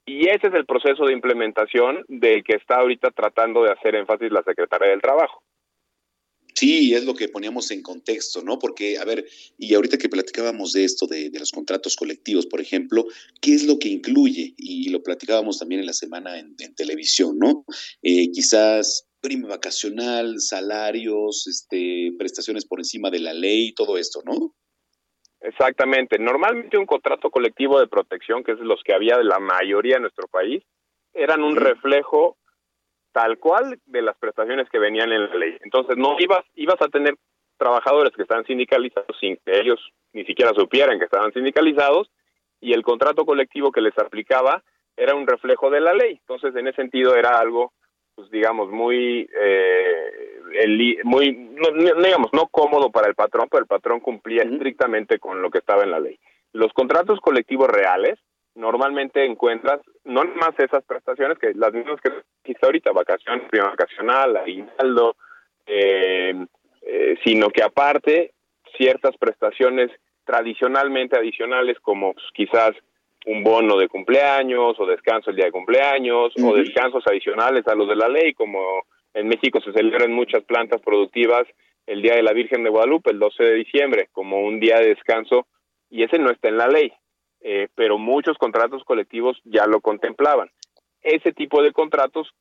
Speaker 11: y ese es el proceso de implementación del que está ahorita tratando de hacer énfasis la Secretaría del Trabajo.
Speaker 1: Sí, es lo que poníamos en contexto, ¿no? Porque, a ver, y ahorita que platicábamos de esto, de, los contratos colectivos, por ejemplo, ¿qué es lo que incluye? Y lo platicábamos también en la semana en, televisión, ¿no? Eh, quizás prima vacacional, salarios, este, prestaciones por encima de la ley, todo esto, ¿no?
Speaker 11: Exactamente. Normalmente un contrato colectivo de protección, que es los que había de la mayoría de nuestro país, eran un reflejo tal cual de las prestaciones que venían en la ley. Entonces no ibas, ibas a tener trabajadores que estaban sindicalizados sin que ellos ni siquiera supieran que estaban sindicalizados y el contrato colectivo que les aplicaba era un reflejo de la ley. Entonces en ese sentido era algo, pues digamos, muy, eh, muy, no, digamos, no cómodo para el patrón, pero el patrón cumplía estrictamente con lo que estaba en la ley. Los contratos colectivos reales normalmente encuentras no más esas prestaciones que las mismas que dijiste ahorita, vacaciones, prima vacacional, aguinaldo, eh, eh, sino que aparte ciertas prestaciones tradicionalmente adicionales como pues, quizás un bono de cumpleaños o descanso el día de cumpleaños o descansos adicionales a los de la ley como en México se celebran muchas plantas productivas el Día de la Virgen de Guadalupe el 12 de diciembre como un día de descanso y ese no está en la ley eh, pero muchos contratos colectivos ya lo contemplaban. Ese tipo de contratos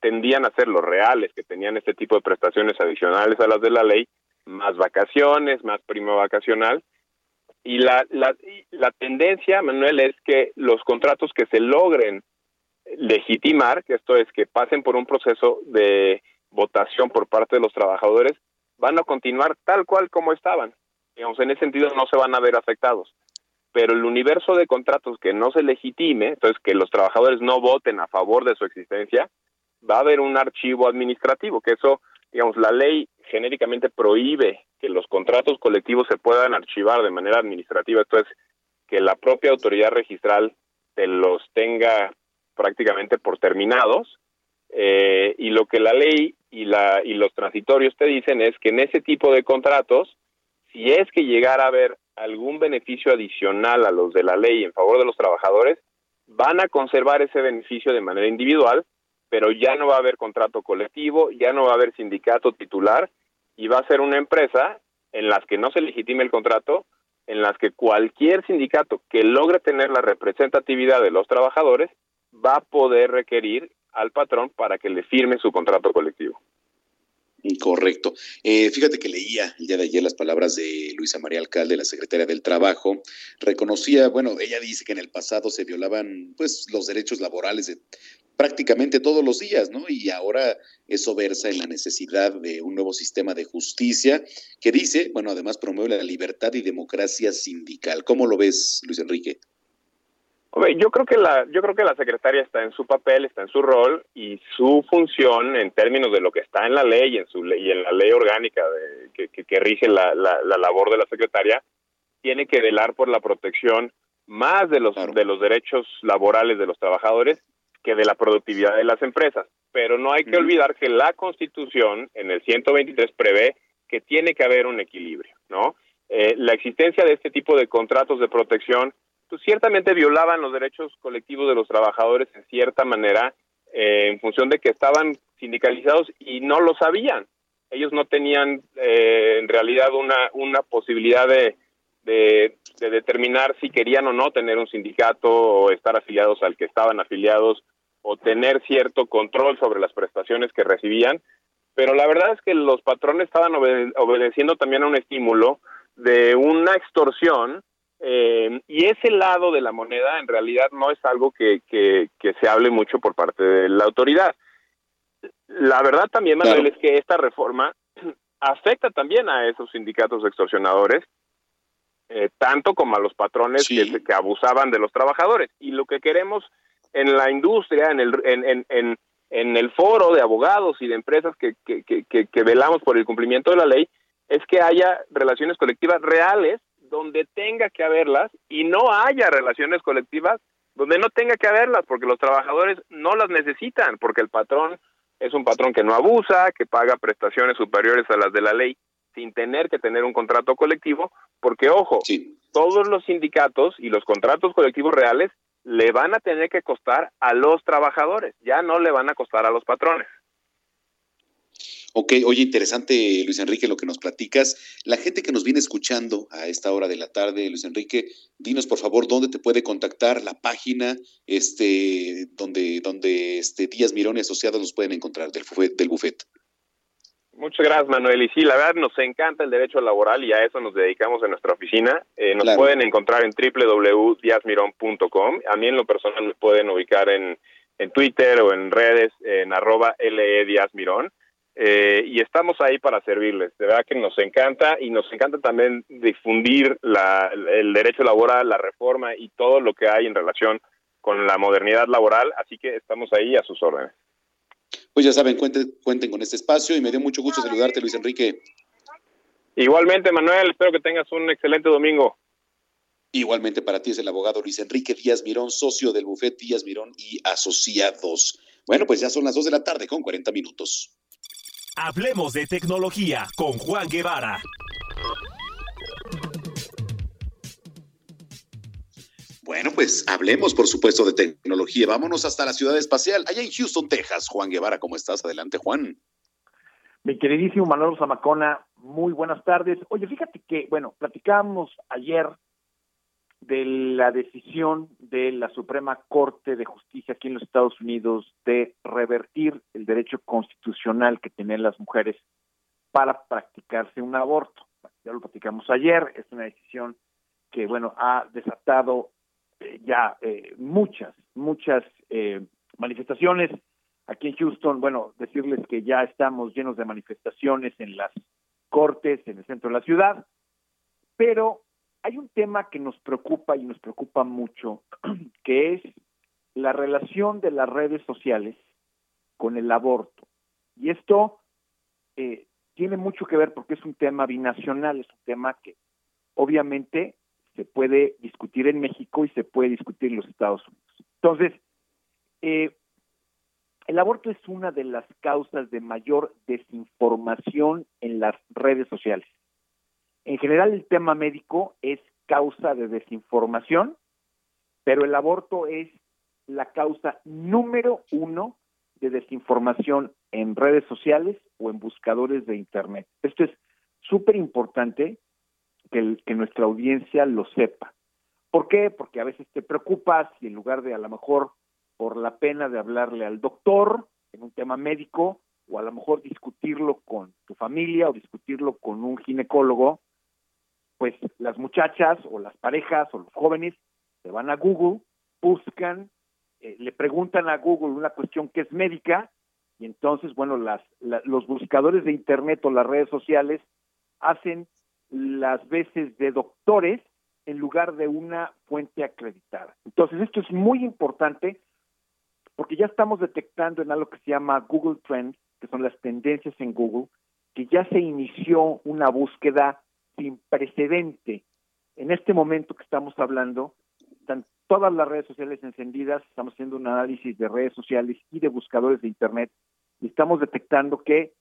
Speaker 11: tendían a ser los reales, que tenían este tipo de prestaciones adicionales a las de la ley, más vacaciones, más prima vacacional. Y la, la, la tendencia, Manuel, es que los contratos que se logren legitimar, que esto es que pasen por un proceso de votación por parte de los trabajadores, van a continuar tal cual como estaban. Digamos, en ese sentido no se van a ver afectados pero el universo de contratos que no se legitime, entonces que los trabajadores no voten a favor de su existencia, va a haber un archivo administrativo, que eso, digamos, la ley genéricamente prohíbe que los contratos colectivos se puedan archivar de manera administrativa, entonces que la propia autoridad registral te los tenga prácticamente por terminados, eh, y lo que la ley y, la, y los transitorios te dicen es que en ese tipo de contratos, si es que llegara a haber algún beneficio adicional a los de la ley en favor de los trabajadores, van a conservar ese beneficio de manera individual, pero ya no va a haber contrato colectivo, ya no va a haber sindicato titular y va a ser una empresa en las que no se legitime el contrato, en las que cualquier sindicato que logre tener la representatividad de los trabajadores va a poder requerir al patrón para que le firme su contrato colectivo.
Speaker 1: Correcto. Eh, fíjate que leía el día de ayer las palabras de Luisa María Alcalde, la secretaria del Trabajo. Reconocía, bueno, ella dice que en el pasado se violaban pues los derechos laborales de prácticamente todos los días, ¿no? Y ahora eso versa en la necesidad de un nuevo sistema de justicia que dice, bueno, además promueve la libertad y democracia sindical. ¿Cómo lo ves, Luis Enrique?
Speaker 11: yo creo que la yo creo que la secretaria está en su papel, está en su rol y su función en términos de lo que está en la ley y en su ley, y en la ley orgánica de, que, que, rige la, la, labor de la secretaria tiene que velar por la protección más de los de los derechos laborales de los trabajadores que de la productividad de las empresas. Pero no hay que olvidar que la Constitución en el 123 prevé que tiene que haber un equilibrio, ¿no? Eh, la existencia de este tipo de contratos de protección pues ciertamente violaban los derechos colectivos de los trabajadores en cierta manera eh, en función de que estaban sindicalizados y no lo sabían. Ellos no tenían eh, en realidad una, una posibilidad de, de, determinar si querían o no tener un sindicato o estar afiliados al que estaban afiliados o tener cierto control sobre las prestaciones que recibían, pero la verdad es que los patrones estaban obedeciendo también a un estímulo de una extorsión eh, y ese lado de la moneda en realidad no es algo que, que, se hable mucho por parte de la autoridad. La verdad también, Manuel, es que esta reforma afecta también a esos sindicatos extorsionadores, eh, tanto como a los patrones que, que, abusaban de los trabajadores. Y lo que queremos en la industria, en el, en, en, en, el foro de abogados y de empresas que, que, que velamos por el cumplimiento de la ley, es que haya relaciones colectivas reales donde tenga que haberlas y no haya relaciones colectivas donde no tenga que haberlas, porque los trabajadores no las necesitan, porque el patrón es un patrón que no abusa, que paga prestaciones superiores a las de la ley sin tener que tener un contrato colectivo, porque ojo, todos los sindicatos y los contratos colectivos reales le van a tener que costar a los trabajadores, ya no le van a costar a los patrones.
Speaker 1: Ok, oye, interesante, Luis Enrique, lo que nos platicas. La gente que nos viene escuchando a esta hora de la tarde, Luis Enrique, dinos por favor dónde te puede contactar, la página, este, donde, donde este Díaz Mirón y Asociados nos pueden encontrar del, del bufet.
Speaker 11: Muchas gracias, Manuel. Y sí, la verdad nos encanta el derecho laboral y a eso nos dedicamos en nuestra oficina. Eh, nos pueden encontrar en www.diazmirón.com. A mí en lo personal me pueden ubicar en, en Twitter o en redes en arroba LE Mirón. Eh, y estamos ahí para servirles. De verdad que nos encanta y nos encanta también difundir la, el derecho laboral, la reforma y todo lo que hay en relación con la modernidad laboral, así que estamos ahí a sus órdenes.
Speaker 1: Pues ya saben, cuenten, cuenten con este espacio y me dio mucho gusto saludarte, Luis Enrique.
Speaker 11: Igualmente, Manuel, espero que tengas un excelente domingo.
Speaker 1: Igualmente para ti es el abogado Luis Enrique Díaz Mirón, socio del bufete Díaz Mirón y Asociados. Bueno, pues ya son las dos de la tarde con 40 minutos.
Speaker 12: Hablemos de tecnología con Juan Guevara.
Speaker 1: Bueno, pues hablemos, por supuesto, de tecnología. Vámonos hasta la ciudad espacial, allá en Houston, Texas. Juan Guevara, ¿cómo estás? Adelante, Juan.
Speaker 13: Mi queridísimo Manuel Zamacona, muy buenas tardes. Oye, fíjate que, bueno, platicamos ayer de la decisión de la Suprema Corte de Justicia aquí en los Estados Unidos de revertir el derecho constitucional que tienen las mujeres para practicarse un aborto. Ya lo platicamos ayer, es una decisión que, bueno, ha desatado ya eh, muchas, muchas eh, manifestaciones. Aquí en Houston, bueno, decirles que ya estamos llenos de manifestaciones en las cortes, en el centro de la ciudad, pero hay un tema que nos preocupa y nos preocupa mucho, *clears throat* que es la relación de las redes sociales con el aborto. Y esto eh, tiene mucho que ver porque es un tema binacional, es un tema que obviamente se puede discutir en México y se puede discutir en los Estados Unidos. Entonces, eh, el aborto es una de las causas de mayor desinformación en las redes sociales. En general el tema médico es causa de desinformación, pero el aborto es la causa número uno de desinformación en redes sociales o en buscadores de Internet. Esto es súper importante que, que nuestra audiencia lo sepa. ¿Por qué? Porque a veces te preocupas y en lugar de a lo mejor por la pena de hablarle al doctor en un tema médico o a lo mejor discutirlo con tu familia o discutirlo con un ginecólogo, pues las muchachas o las parejas o los jóvenes se van a Google, buscan, eh, le preguntan a Google una cuestión que es médica y entonces, bueno, las, los buscadores de Internet o las redes sociales hacen las veces de doctores en lugar de una fuente acreditada. Entonces, esto es muy importante porque ya estamos detectando en algo que se llama Google Trends, que son las tendencias en Google, que ya se inició una búsqueda sin precedente. En este momento que estamos hablando, están todas las redes sociales encendidas, estamos haciendo un análisis de redes sociales y de buscadores de Internet y estamos detectando que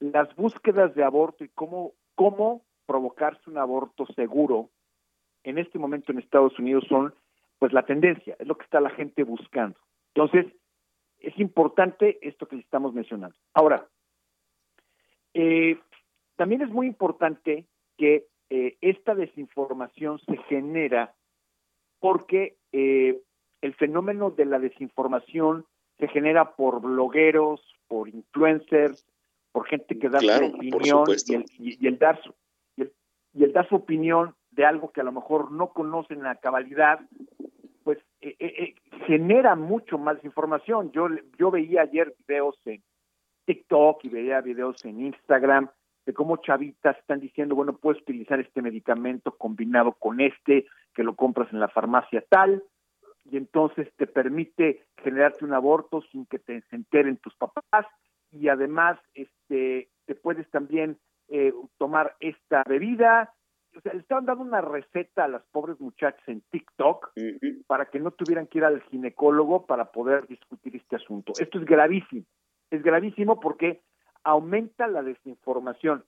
Speaker 13: las búsquedas de aborto y cómo, cómo provocarse un aborto seguro en este momento en Estados Unidos son pues la tendencia, es lo que está la gente buscando. Entonces, es importante esto que estamos mencionando. Ahora, eh, también es muy importante que eh, esta desinformación se genera porque eh, el fenómeno de la desinformación se genera por blogueros, por influencers, por gente que da su opinión y el, y, el dar su, y el, dar su opinión de algo que a lo mejor no conocen la cabalidad, pues eh, eh, eh, genera mucho más información. Yo, yo veía ayer videos en TikTok y veía videos en Instagram de cómo chavitas están diciendo, bueno, puedes utilizar este medicamento combinado con este, que lo compras en la farmacia tal, y entonces te permite generarte un aborto sin que te enteren tus papás, y además este te puedes también eh, tomar esta bebida. O sea, le estaban dando una receta a las pobres muchachas en TikTok para que no tuvieran que ir al ginecólogo para poder discutir este asunto. Esto es gravísimo. Es gravísimo porque aumenta la desinformación.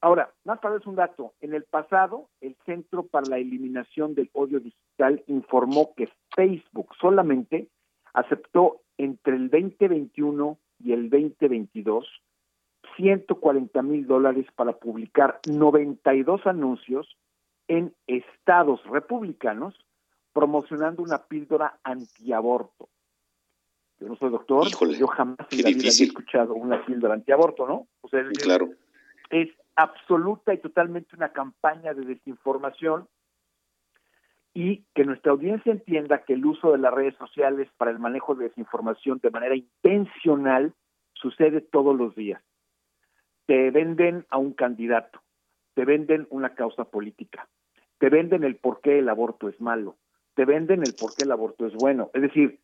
Speaker 13: Ahora, más para es un dato. En el pasado, el Centro para la Eliminación del Odio Digital informó que Facebook solamente aceptó entre el 2021 y el 2022 140 mil dólares para publicar 92 anuncios en estados republicanos promocionando una píldora antiaborto. Yo no soy doctor, yo jamás en la vida he escuchado una píldora antiaborto, ¿no? O sea, es,
Speaker 1: claro.
Speaker 13: es absoluta y totalmente una campaña de desinformación y que nuestra audiencia entienda que el uso de las redes sociales para el manejo de desinformación de manera intencional sucede todos los días. Te venden a un candidato, te venden una causa política, te venden el por qué el aborto es malo, te venden el por qué el aborto es bueno. Es decir,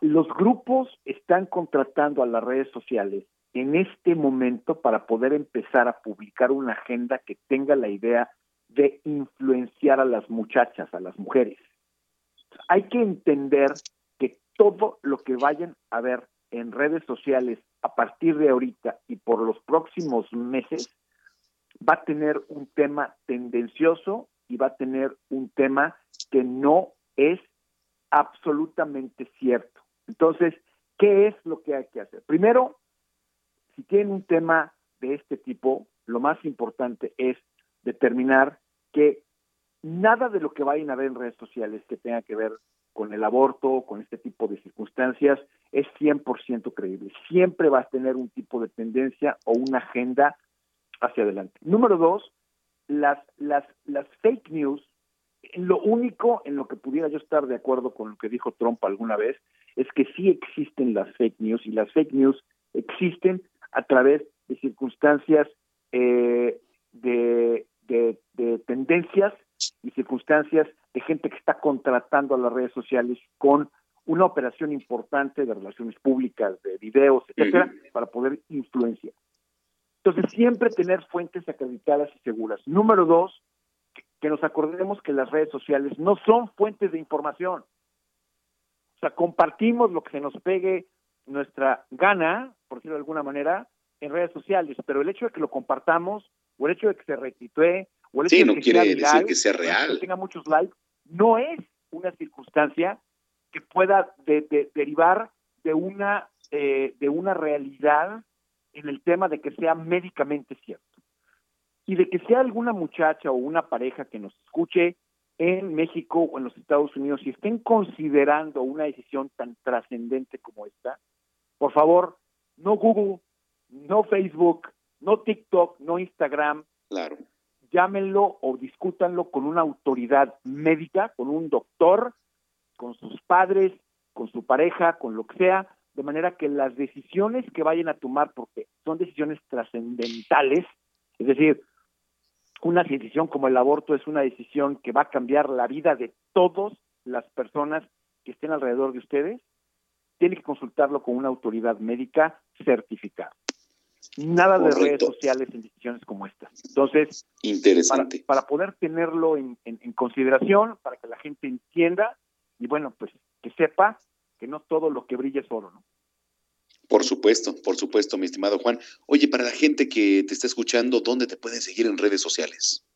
Speaker 13: los grupos están contratando a las redes sociales en este momento para poder empezar a publicar una agenda que tenga la idea de influenciar a las muchachas, a las mujeres. Hay que entender que todo lo que vayan a ver en redes sociales a partir de ahorita y por los próximos meses va a tener un tema tendencioso y va a tener un tema que no es absolutamente cierto. Entonces, ¿qué es lo que hay que hacer? Primero, si tienen un tema de este tipo, lo más importante es determinar que nada de lo que vayan a ver en redes sociales que tenga que ver con el aborto, con este tipo de circunstancias, es 100% creíble. Siempre vas a tener un tipo de tendencia o una agenda hacia adelante. Número dos, las, las, las fake news, lo único en lo que pudiera yo estar de acuerdo con lo que dijo Trump alguna vez, es que sí existen las fake news y las fake news existen a través de circunstancias eh, de, de, tendencias y circunstancias de gente que está contratando a las redes sociales con una operación importante de relaciones públicas, de videos, etcétera, para poder influenciar. Entonces, siempre tener fuentes acreditadas y seguras. Número dos, que nos acordemos que las redes sociales no son fuentes de información. O sea, compartimos lo que se nos pegue nuestra gana, por decirlo de alguna manera, en redes sociales, pero el hecho de que lo compartamos, o el hecho de que se retuitee, o el hecho de que
Speaker 1: quiere
Speaker 13: sea
Speaker 1: decir que sea real.
Speaker 13: que tenga muchos likes, no es una circunstancia que pueda derivar de una eh, de una realidad en el tema de que sea médicamente cierto y de que sea alguna muchacha o una pareja que nos escuche en México o en los Estados Unidos y estén considerando una decisión tan trascendente como esta, por favor, no Google, no Facebook, no TikTok, no Instagram.
Speaker 1: Claro.
Speaker 13: Llámenlo o discútanlo con una autoridad médica, con un doctor, con sus padres, con su pareja, con lo que sea, de manera que las decisiones que vayan a tomar, porque son decisiones trascendentales, es decir, una decisión como el aborto es una decisión que va a cambiar la vida de todas las personas que estén alrededor de ustedes, tiene que consultarlo con una autoridad médica certificada. Nada de redes sociales en decisiones como estas. Entonces,
Speaker 1: interesante.
Speaker 13: Para, poder tenerlo en, consideración, para que la gente entienda y bueno, pues que sepa que no todo lo que brilla es oro, ¿no?
Speaker 1: Por supuesto, por supuesto, mi estimado Juan. Oye, para la gente que te está escuchando, ¿dónde te pueden seguir en redes sociales?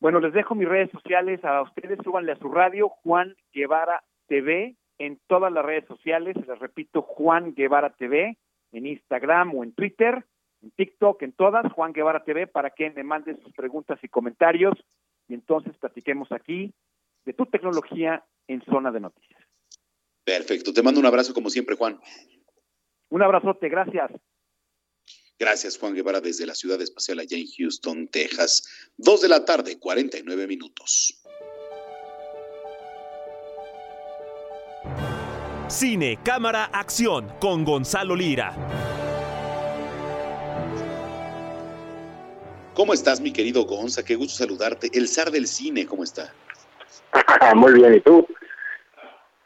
Speaker 13: Bueno, les dejo mis redes sociales a ustedes, súbanle a su radio, Juan Guevara TV, en todas las redes sociales, les repito, Juan Guevara TV, en Instagram o en Twitter, en TikTok, en todas, Juan Guevara TV, para que me mandes sus preguntas y comentarios y entonces platiquemos aquí de tu tecnología en Zona de Noticias.
Speaker 1: Perfecto, te mando un abrazo como siempre, Juan.
Speaker 13: Un abrazote, gracias.
Speaker 1: Gracias, Juan Guevara, desde la ciudad espacial allá en Houston, Texas. Dos de la tarde, 49 minutos.
Speaker 12: Cine, cámara, acción con Gonzalo Lira.
Speaker 1: ¿Cómo estás, mi querido Gonza? Qué gusto saludarte. El zar del cine, ¿cómo está? *laughs*
Speaker 7: Muy bien, ¿y tú?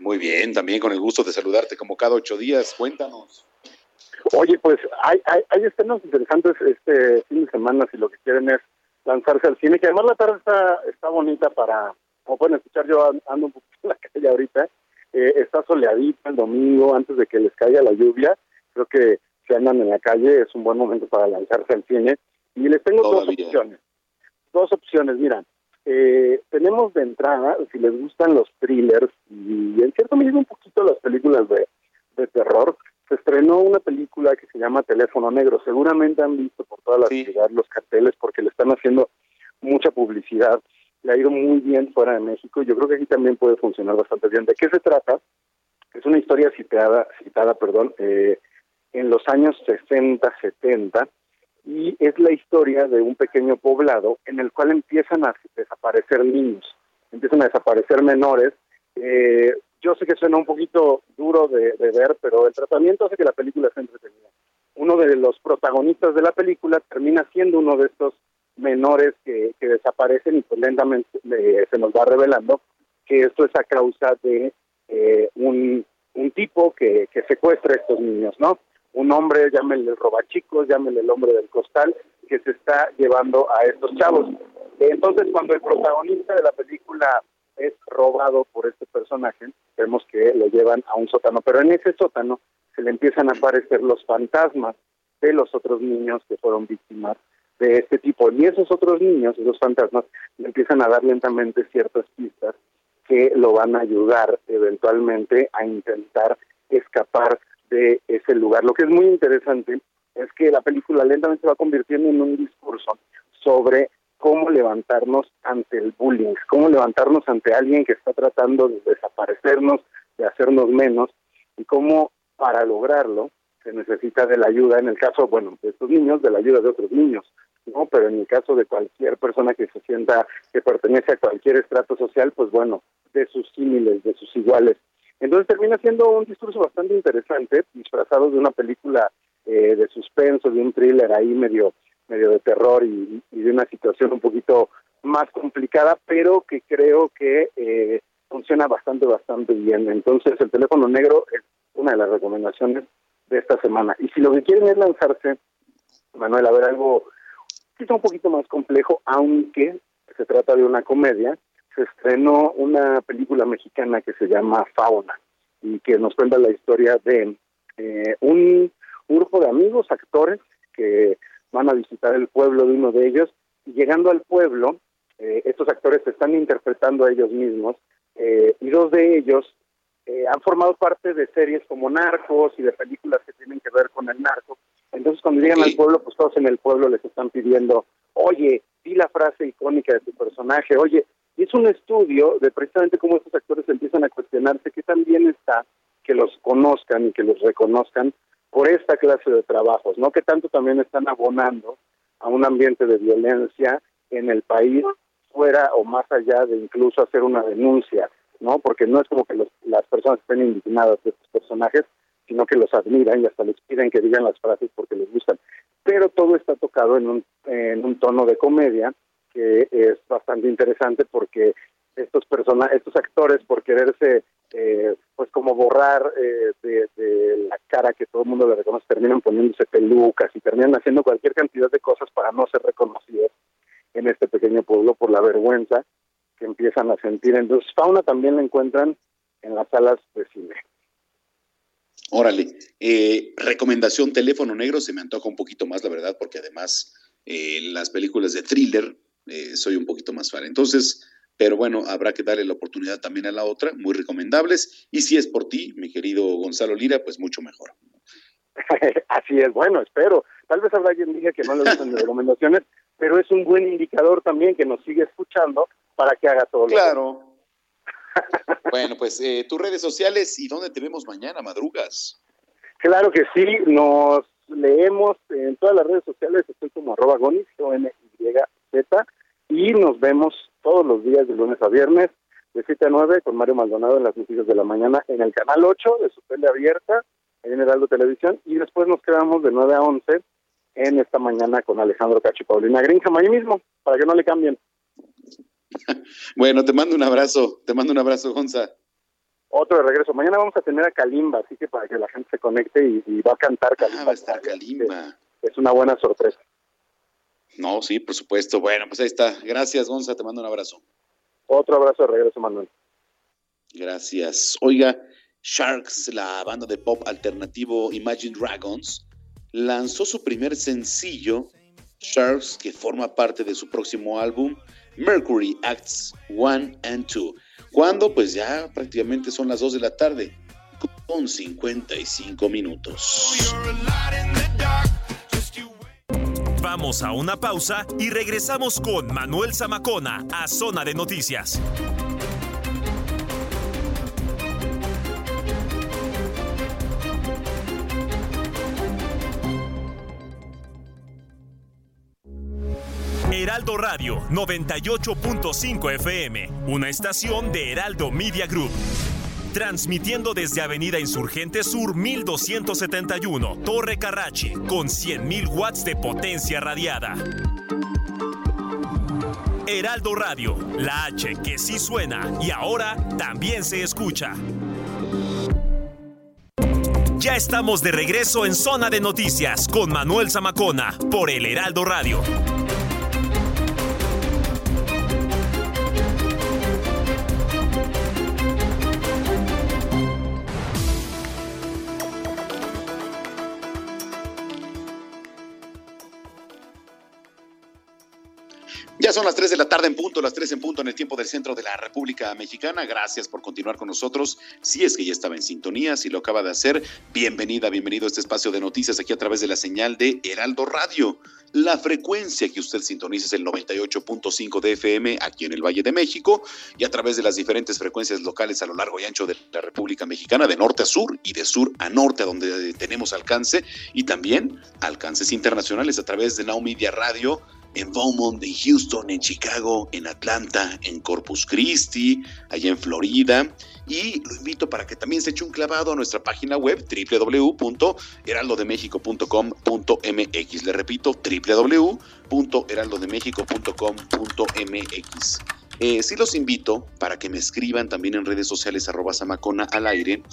Speaker 1: Muy bien, también con el gusto de saludarte como cada ocho días. Cuéntanos.
Speaker 7: Oye, pues hay, hay, hay estrenos interesantes este fin de semana si lo que quieren es lanzarse al cine, que además la tarde está, está bonita para, como pueden escuchar, yo ando un poquito en la calle ahorita, eh, está soleadita el domingo antes de que les caiga la lluvia, creo que si andan en la calle es un buen momento para lanzarse al cine. Y les tengo dos opciones. Dos opciones, mira, eh, tenemos de entrada, si les gustan los thrillers y en cierto medida un poquito las películas de, de terror, se estrenó una película que se llama Teléfono Negro. Seguramente han visto por toda la ciudad los carteles porque le están haciendo mucha publicidad. Le ha ido muy bien fuera de México. Yo creo que aquí también puede funcionar bastante bien. ¿De qué se trata? Es una historia citada, citada perdón, eh, en los años 60, 70 y es la historia de un pequeño poblado en el cual empiezan a desaparecer niños, empiezan a desaparecer menores. Eh, yo sé que suena un poquito duro de, ver, pero el tratamiento hace que la película sea entretenida. Uno de los protagonistas de la película termina siendo uno de estos menores que, desaparecen y pues lentamente se nos va revelando que esto es a causa de eh, un, tipo que, que secuestra a estos niños, ¿no? Un hombre, llámenle robachicos, llámenle el hombre del costal, que se está llevando a estos chavos. Entonces, cuando el protagonista de la película es robado por este personaje, vemos que lo llevan a un sótano, pero en ese sótano se le empiezan a aparecer los fantasmas de los otros niños que fueron víctimas de este tipo. Y esos otros niños, esos fantasmas, empiezan a dar lentamente ciertas pistas que lo van a ayudar eventualmente a intentar escapar de ese lugar. Lo que es muy interesante es que la película lentamente se va convirtiendo en un discurso sobre cómo levantarnos ante el bullying, cómo levantarnos ante alguien que está tratando de desaparecernos, de hacernos menos, y cómo para lograrlo se necesita de la ayuda, en el caso, bueno, de estos niños, de la ayuda de otros niños, ¿no? Pero en el caso de cualquier persona que se sienta que pertenece a cualquier estrato social, pues bueno, de sus símiles, de sus iguales. Entonces termina siendo un discurso bastante interesante, disfrazado de una película eh, de suspenso, de un thriller ahí medio medio de terror y, de una situación un poquito más complicada, pero que creo que eh, funciona bastante, bastante bien. Entonces, el teléfono negro es una de las recomendaciones de esta semana. Y si lo que quieren es lanzarse, Manuel, a ver algo quizá un poquito más complejo, aunque se trata de una comedia, se estrenó una película mexicana que se llama Fauna y que nos cuenta la historia de eh, un grupo de amigos, actores, que van a visitar el pueblo de uno de ellos y llegando al pueblo, eh, estos actores se están interpretando a ellos mismos eh, y dos de ellos eh, han formado parte de series como Narcos y de películas que tienen que ver con el narco. Entonces cuando llegan al pueblo, pues todos en el pueblo les están pidiendo, oye, di la frase icónica de tu personaje, oye, y es un estudio de precisamente cómo estos actores empiezan a cuestionarse qué tan bien está que los conozcan y que los reconozcan por esta clase de trabajos, ¿no? Que tanto también están abonando a un ambiente de violencia en el país, fuera o más allá de incluso hacer una denuncia, ¿no? Porque no es como que las personas estén indignadas de estos personajes, sino que los admiran y hasta les piden que digan las frases porque les gustan. Pero todo está tocado en un, en un tono de comedia que es bastante interesante porque estos personas, estos actores por quererse eh, pues como borrar eh, de, la cara que todo el mundo le reconoce, terminan poniéndose pelucas y terminan haciendo cualquier cantidad de cosas para no ser reconocidos en este pequeño pueblo por la vergüenza que empiezan a sentir. Entonces, fauna también la encuentran en las salas de cine.
Speaker 1: Órale, eh, recomendación teléfono negro, se me antoja un poquito más, la verdad, porque además las películas de thriller soy un poquito más fan. Entonces, pero bueno, habrá que darle la oportunidad también a la otra, muy recomendables. Y si es por ti, mi querido Gonzalo Lira, pues mucho mejor. *laughs*
Speaker 7: Así es, bueno, espero. Tal vez habrá quien diga que no le gustan las recomendaciones, pero es un buen indicador también que nos sigue escuchando para que haga todo.
Speaker 1: Claro. *laughs* bueno, pues eh, tus redes sociales y dónde te vemos mañana, madrugas.
Speaker 7: Claro que sí, nos leemos en todas las redes sociales, estoy como arroba gonis, o n y z y nos vemos todos los días de lunes a viernes de 7 a 9 con Mario Maldonado en las noticias de la mañana en el canal 8 de su tele abierta en Heraldo Televisión y después nos quedamos de 9 a 11 en esta mañana con Alejandro Cacho y Paulina Grinja, ahí mismo, para que no le cambien. *laughs*
Speaker 1: bueno, te mando un abrazo, te mando un abrazo, Gonza.
Speaker 7: Otro de regreso. Mañana vamos a tener a Kalimba, así que para que la gente se conecte y, va a cantar Kalimba.
Speaker 1: Ah, va a estar Kalimba.
Speaker 7: Es una buena sorpresa.
Speaker 1: No, sí, por supuesto. Bueno, pues ahí está. Gracias, Gonza, te mando un abrazo.
Speaker 7: Otro abrazo de regreso, Manuel.
Speaker 1: Gracias. Oiga, Sharks, la banda de pop alternativo Imagine Dragons, lanzó su primer sencillo, Sharks, que forma parte de su próximo álbum, Mercury Acts 1 and 2. Cuando pues ya prácticamente son las 2 de la tarde, con 55 minutos.
Speaker 12: Vamos a una pausa y regresamos con Manuel Zamacona a Zona de Noticias. Heraldo Radio 98.5 FM, una estación de Heraldo Media Group. Transmitiendo desde Avenida Insurgente Sur 1271, Torre Carrachi, con 100.000 watts de potencia radiada. Heraldo Radio, la H que sí suena y ahora también se escucha. Ya estamos de regreso en Zona de Noticias con Manuel Zamacona por el Heraldo Radio.
Speaker 1: Ya son las 3 de la tarde en punto, las 3 en punto en el tiempo del centro de la República Mexicana. Gracias por continuar con nosotros. Si es que ya estaba en sintonía, si lo acaba de hacer, bienvenida, bienvenido a este espacio de noticias aquí a través de la señal de Heraldo Radio. La frecuencia que usted sintoniza es el 98.5 de FM aquí en el Valle de México y a través de las diferentes frecuencias locales a lo largo y ancho de la República Mexicana, de norte a sur y de sur a norte, donde tenemos alcance y también alcances internacionales a través de Now Radio en Beaumont, en Houston, en Chicago, en Atlanta, en Corpus Christi, allá en Florida. Y lo invito para que también se eche un clavado a nuestra página web www.heraldodemexico.com.mx. Le repito, www.heraldodemexico.com.mx. Eh, sí los invito para que me escriban también en redes sociales arroba samacona al aire,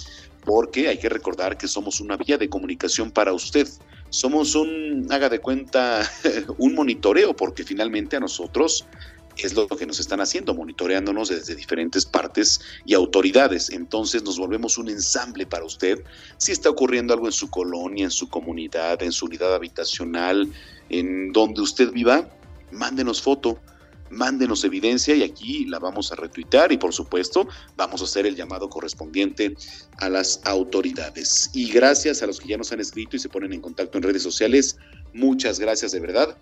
Speaker 1: porque hay que recordar que somos una vía de comunicación para usted. Somos un, haga de cuenta, *laughs* un monitoreo, porque finalmente a nosotros es lo que nos están haciendo, monitoreándonos desde diferentes partes y autoridades. Entonces nos volvemos un ensamble para usted. Si está ocurriendo algo en su colonia, en su comunidad, en su unidad habitacional, en donde usted viva, mándenos foto mándenos evidencia y aquí la vamos a retuitar y por supuesto vamos a hacer el llamado correspondiente a las autoridades. Y gracias a los que ya nos han escrito y se ponen en contacto en redes sociales, muchas gracias de verdad.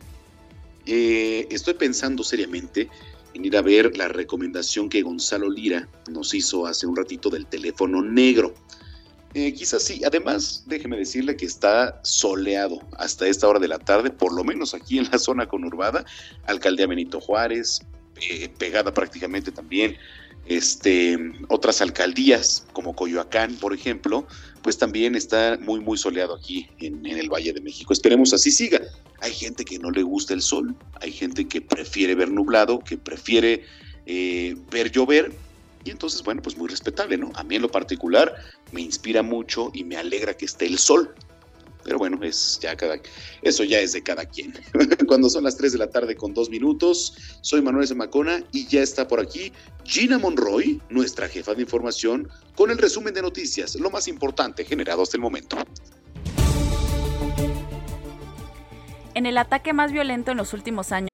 Speaker 1: Eh, estoy pensando seriamente en ir a ver la recomendación que Gonzalo Lira nos hizo hace un ratito del teléfono negro. Eh, quizás sí. Además, déjeme decirle que está soleado hasta esta hora de la tarde, por lo menos aquí en la zona conurbada, alcaldía Benito Juárez, eh, pegada prácticamente también este, otras alcaldías como Coyoacán, por ejemplo, pues también está muy, muy soleado aquí en, el Valle de México. Esperemos así siga. Hay gente que no le gusta el sol, hay gente que prefiere ver nublado, que prefiere eh, ver llover, y entonces, bueno, pues muy respetable, ¿no? A mí en lo particular me inspira mucho y me alegra que esté el sol. Pero bueno, es ya cada, eso ya es de cada quien. *laughs* Cuando son las 3 de la tarde con dos minutos, soy Manuel Zamacona y ya está por aquí Gina Monroy, nuestra jefa de información, con el resumen de noticias, lo más importante generado hasta el momento.
Speaker 14: En el ataque más violento en los últimos años.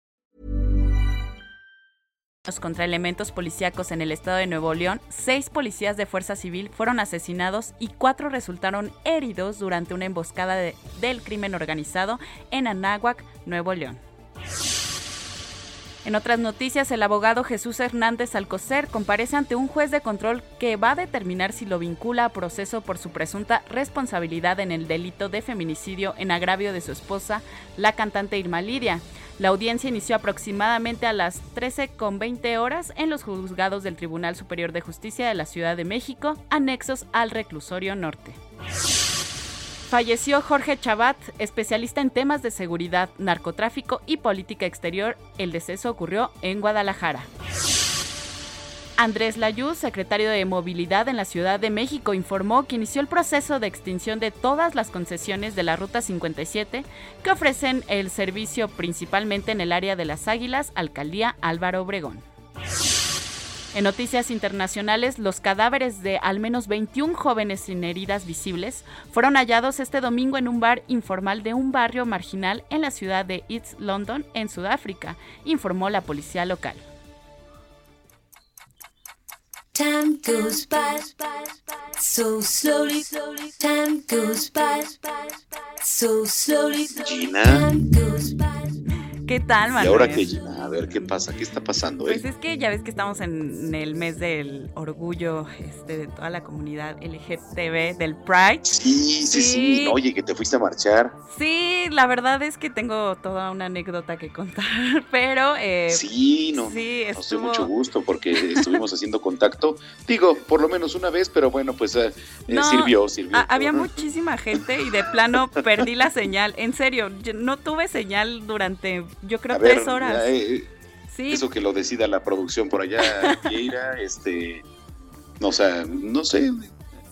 Speaker 14: Contra elementos policíacos en el estado de Nuevo León, seis policías de fuerza civil fueron asesinados y cuatro resultaron heridos durante una emboscada de- del crimen organizado en Anáhuac, Nuevo León. En otras noticias, el abogado Jesús Hernández Alcocer comparece ante un juez de control que va a determinar si lo vincula a proceso por su presunta responsabilidad en el delito de feminicidio en agravio de su esposa, la cantante Irma Lidia. La audiencia inició aproximadamente a las 13.20 horas en los juzgados del Tribunal Superior de Justicia de la Ciudad de México, anexos al reclusorio norte. Falleció Jorge Chabat, especialista en temas de seguridad, narcotráfico y política exterior. El deceso ocurrió en Guadalajara. Andrés Layuz, secretario de Movilidad en la Ciudad de México, informó que inició el proceso de extinción de todas las concesiones de la Ruta 57 que ofrecen el servicio principalmente en el área de las Águilas, Alcaldía Álvaro Obregón. En noticias internacionales, los cadáveres de al menos 21 jóvenes sin heridas visibles fueron hallados este domingo en un bar informal de un barrio marginal en la ciudad de East London, en Sudáfrica, informó la policía local.
Speaker 15: Time goes by so slowly. Time goes by so slowly.
Speaker 1: Gina.
Speaker 14: ¿Qué tal,
Speaker 1: ¿Y
Speaker 14: Manuel?
Speaker 1: ahora qué, Gina? A ver qué pasa, qué está pasando,
Speaker 14: Pues
Speaker 1: eh?
Speaker 14: es que ya ves que estamos en el mes del orgullo este, de toda la comunidad LGTB, del Pride.
Speaker 1: Sí, sí, sí. Oye, que te fuiste a marchar.
Speaker 14: Sí, la verdad es que tengo toda una anécdota que contar, *laughs* pero... eh,
Speaker 1: Sí, no.
Speaker 14: Sí,
Speaker 1: Nos dio
Speaker 14: estuvo...
Speaker 1: mucho gusto porque estuvimos haciendo contacto. Digo, por lo menos una vez, pero bueno, pues eh, eh,
Speaker 14: No,
Speaker 1: sirvió, sirvió.
Speaker 14: a- había muchísima gente y de plano perdí la señal. En serio, yo no tuve señal durante, yo creo,
Speaker 1: A ver,
Speaker 14: tres horas.
Speaker 1: ya, eh,
Speaker 14: Sí.
Speaker 1: Eso que lo decida la producción por allá, *laughs* Vieira, este. No, o sea, no sé.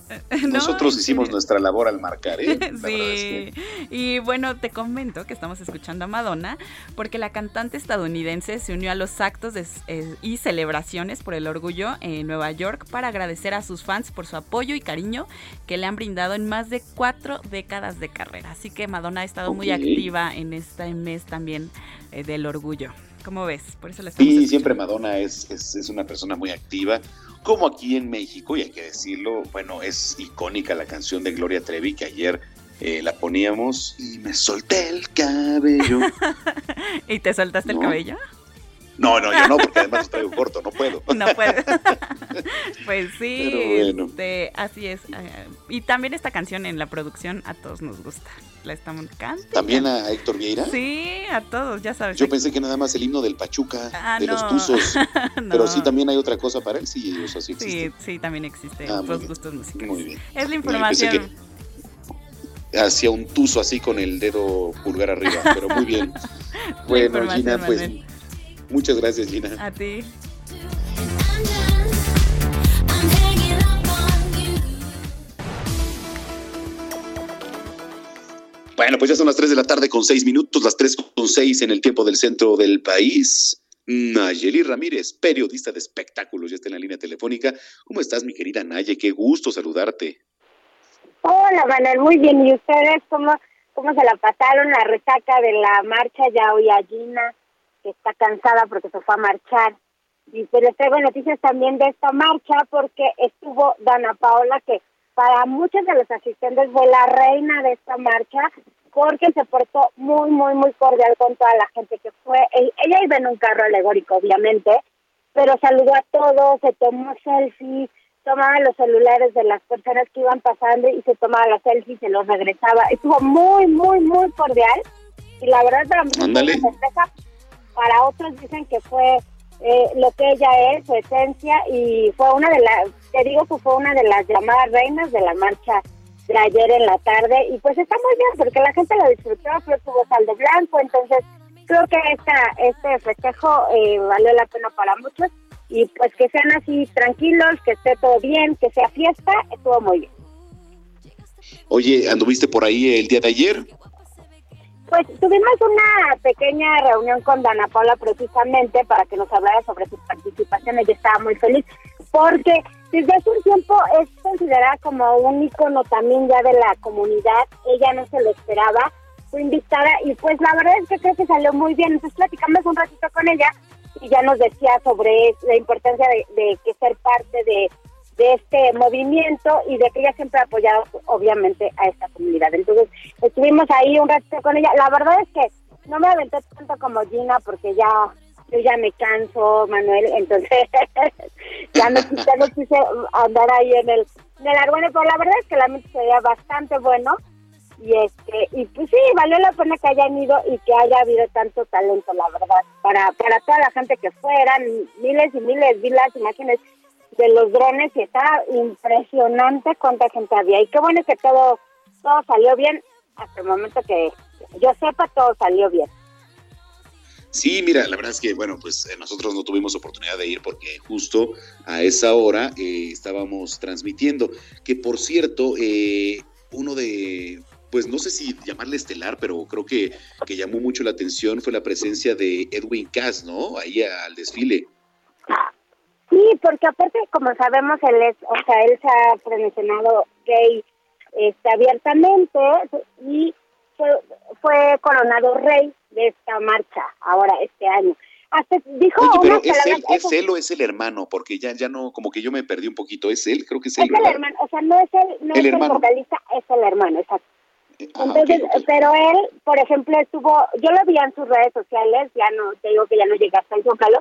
Speaker 1: *laughs* Nosotros hicimos nuestra labor al marcar, ¿eh? *laughs* La verdad es que-
Speaker 14: Sí, y bueno, te comento que estamos escuchando a Madonna porque la cantante estadounidense se unió a los actos de- eh, y celebraciones por el orgullo en Nueva York para agradecer a sus fans por su apoyo y cariño que le han brindado en más de cuatro décadas de carrera. Así que Madonna ha estado muy activa en este mes también eh, del orgullo. ¿Cómo ves? Por eso estamos
Speaker 1: Sí, siempre Madonna es, es, es una persona muy activa, como aquí en México, y hay que decirlo, bueno, es icónica la canción de Gloria Trevi que ayer eh, la poníamos y me solté el cabello. *laughs*
Speaker 14: ¿Y te soltaste el cabello?
Speaker 1: No, no, yo no, porque además lo traigo corto, no puedo. *laughs*
Speaker 14: No puedes. *laughs* pues sí,
Speaker 1: bueno.
Speaker 14: este, así es. eh, Y también esta canción en la producción a todos nos gusta. La estamos cantando.
Speaker 1: También a Héctor Vieira.
Speaker 14: Sí, a todos, ya sabes.
Speaker 1: Yo pensé que nada más el himno del Pachuca,
Speaker 14: Ah,
Speaker 1: de
Speaker 14: no.
Speaker 1: los Tuzos. *laughs*
Speaker 14: No.
Speaker 1: Pero sí también hay otra cosa para él, sí, o sea, sí existe.
Speaker 14: Sí, sí, también existe
Speaker 1: Ah, bien.
Speaker 14: gustos musicales.
Speaker 1: Muy bien.
Speaker 14: Es la información.
Speaker 1: hacía un tuzo así con el dedo pulgar arriba, pero muy bien. Bueno, Gina, pues. Muchas gracias, Gina.
Speaker 14: A ti.
Speaker 1: Bueno, pues ya son las 3 de la tarde con 6 minutos, las 3 con 6 en el tiempo del centro del país. Nayeli Ramírez, periodista de espectáculos, ya está en la línea telefónica. ¿Cómo estás, mi querida Naye? Qué gusto saludarte.
Speaker 16: Hola, Manuel, muy bien. ¿Y ustedes cómo, cómo se la pasaron la resaca de la marcha? Ya hoy a Gina, que está cansada porque se fue a marchar. Y pero les traigo noticias también de esta marcha porque estuvo Dana Paola, que para muchos de los asistentes fue la reina de esta marcha porque se portó muy, muy, muy cordial con toda la gente que fue. E- Ella iba en un carro alegórico, obviamente, pero saludó a todos, se tomó selfies, tomaba los celulares de las personas que iban pasando y se tomaba las selfies y se los regresaba. Estuvo muy, muy, muy cordial. Y la verdad, para muchos Para otros dicen que fue eh, lo que ella es, su esencia, y fue una de las, te digo que fue una de las llamadas reinas de la marcha de ayer en la tarde. Y pues está muy bien, porque la gente lo disfrutó, fue tuvo saldo blanco, entonces creo que esta, este festejo eh, valió la pena para muchos. y pues que sean así tranquilos, que esté todo bien, que sea fiesta, estuvo muy bien.
Speaker 1: Oye, ¿anduviste por ahí el día de ayer?
Speaker 16: Pues tuvimos una pequeña reunión con Dana Paula precisamente para que nos hablara sobre su participación. Ella estaba muy feliz porque desde hace un tiempo es considerada como un icono también ya de la comunidad. Ella no se lo esperaba, fue invitada y pues la verdad es que creo que salió muy bien. Entonces platicamos un ratito con ella y ya nos decía sobre la importancia de, que ser parte de, de este movimiento y de que ella siempre ha apoyado obviamente a esta comunidad. Entonces estuvimos ahí un ratito con ella. La verdad es que no me aventé tanto como Gina porque ya yo ya me canso, Manuel, entonces *laughs* ya, no, quise andar ahí en el, en el argüeno, pero la verdad es que la mente sería bastante bueno y este y pues sí valió la pena que hayan ido y que haya habido tanto talento la verdad para para toda la gente que fueran miles y miles vi las imágenes de los drones y está impresionante cuánta gente había y qué bueno que todo todo salió bien hasta el momento que yo sepa todo salió bien
Speaker 1: Sí, mira, la verdad es que, bueno, pues eh, nosotros no tuvimos oportunidad de ir porque justo a esa hora eh, estábamos transmitiendo. Que por cierto, eh, uno de, pues no sé si llamarle estelar, pero creo que, que llamó mucho la atención fue la presencia de Edwin Cass, ¿no? Ahí al desfile.
Speaker 16: Sí, porque aparte, como sabemos, él es, o sea, él se ha promocionado gay este, abiertamente y fue, fue coronado rey de esta marcha ahora este año. Hasta dijo
Speaker 1: Oye, pero es él, es él o es el hermano, porque ya ya no, como que yo me perdí un poquito, es él, creo que es él.
Speaker 16: Es el hermano, o sea, no es el, no es el vocalista, es el hermano, exacto. Eh, Entonces, pero él, por ejemplo, estuvo, yo lo vi en sus redes sociales, ya no, te digo que ya no llegué hasta el Zócalo,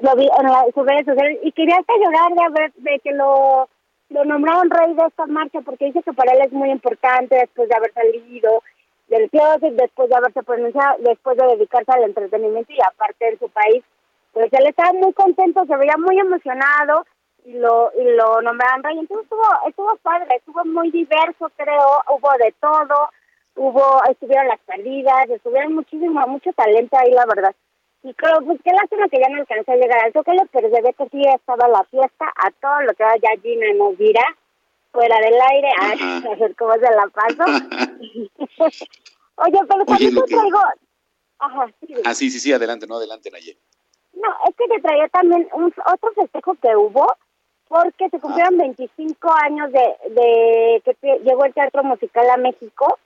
Speaker 16: lo vi en sus redes sociales y quería hasta llorar de, ver, de que lo, lo nombraron rey de esta marcha, porque dice que para él es muy importante después de haber salido del closet, después de haberse pronunciado, después de dedicarse al entretenimiento y aparte en su país, pues él estaba muy contento, se veía muy emocionado y lo y lo nombraron rey. Entonces estuvo, estuvo padre, estuvo muy diverso, creo, hubo de todo, hubo, estuvieron las perdidas, estuvieron muchísimo, mucho talento ahí, la verdad. Y creo, pues qué lástima que ya no alcancé a llegar al Zócalo, pero se ve que sí estaba la fiesta, a todo lo que ya Gina nos dirá, fuera del aire, a ver cómo se la paso. *laughs* Oye, pero también te traigo...
Speaker 1: Ajá, sí. Ah, sí, sí, sí, adelante, no, adelante, Naye.
Speaker 16: No, es que te traía también un, otro festejo que hubo, porque se cumplieron 25 años de, de que llegó el teatro musical a México.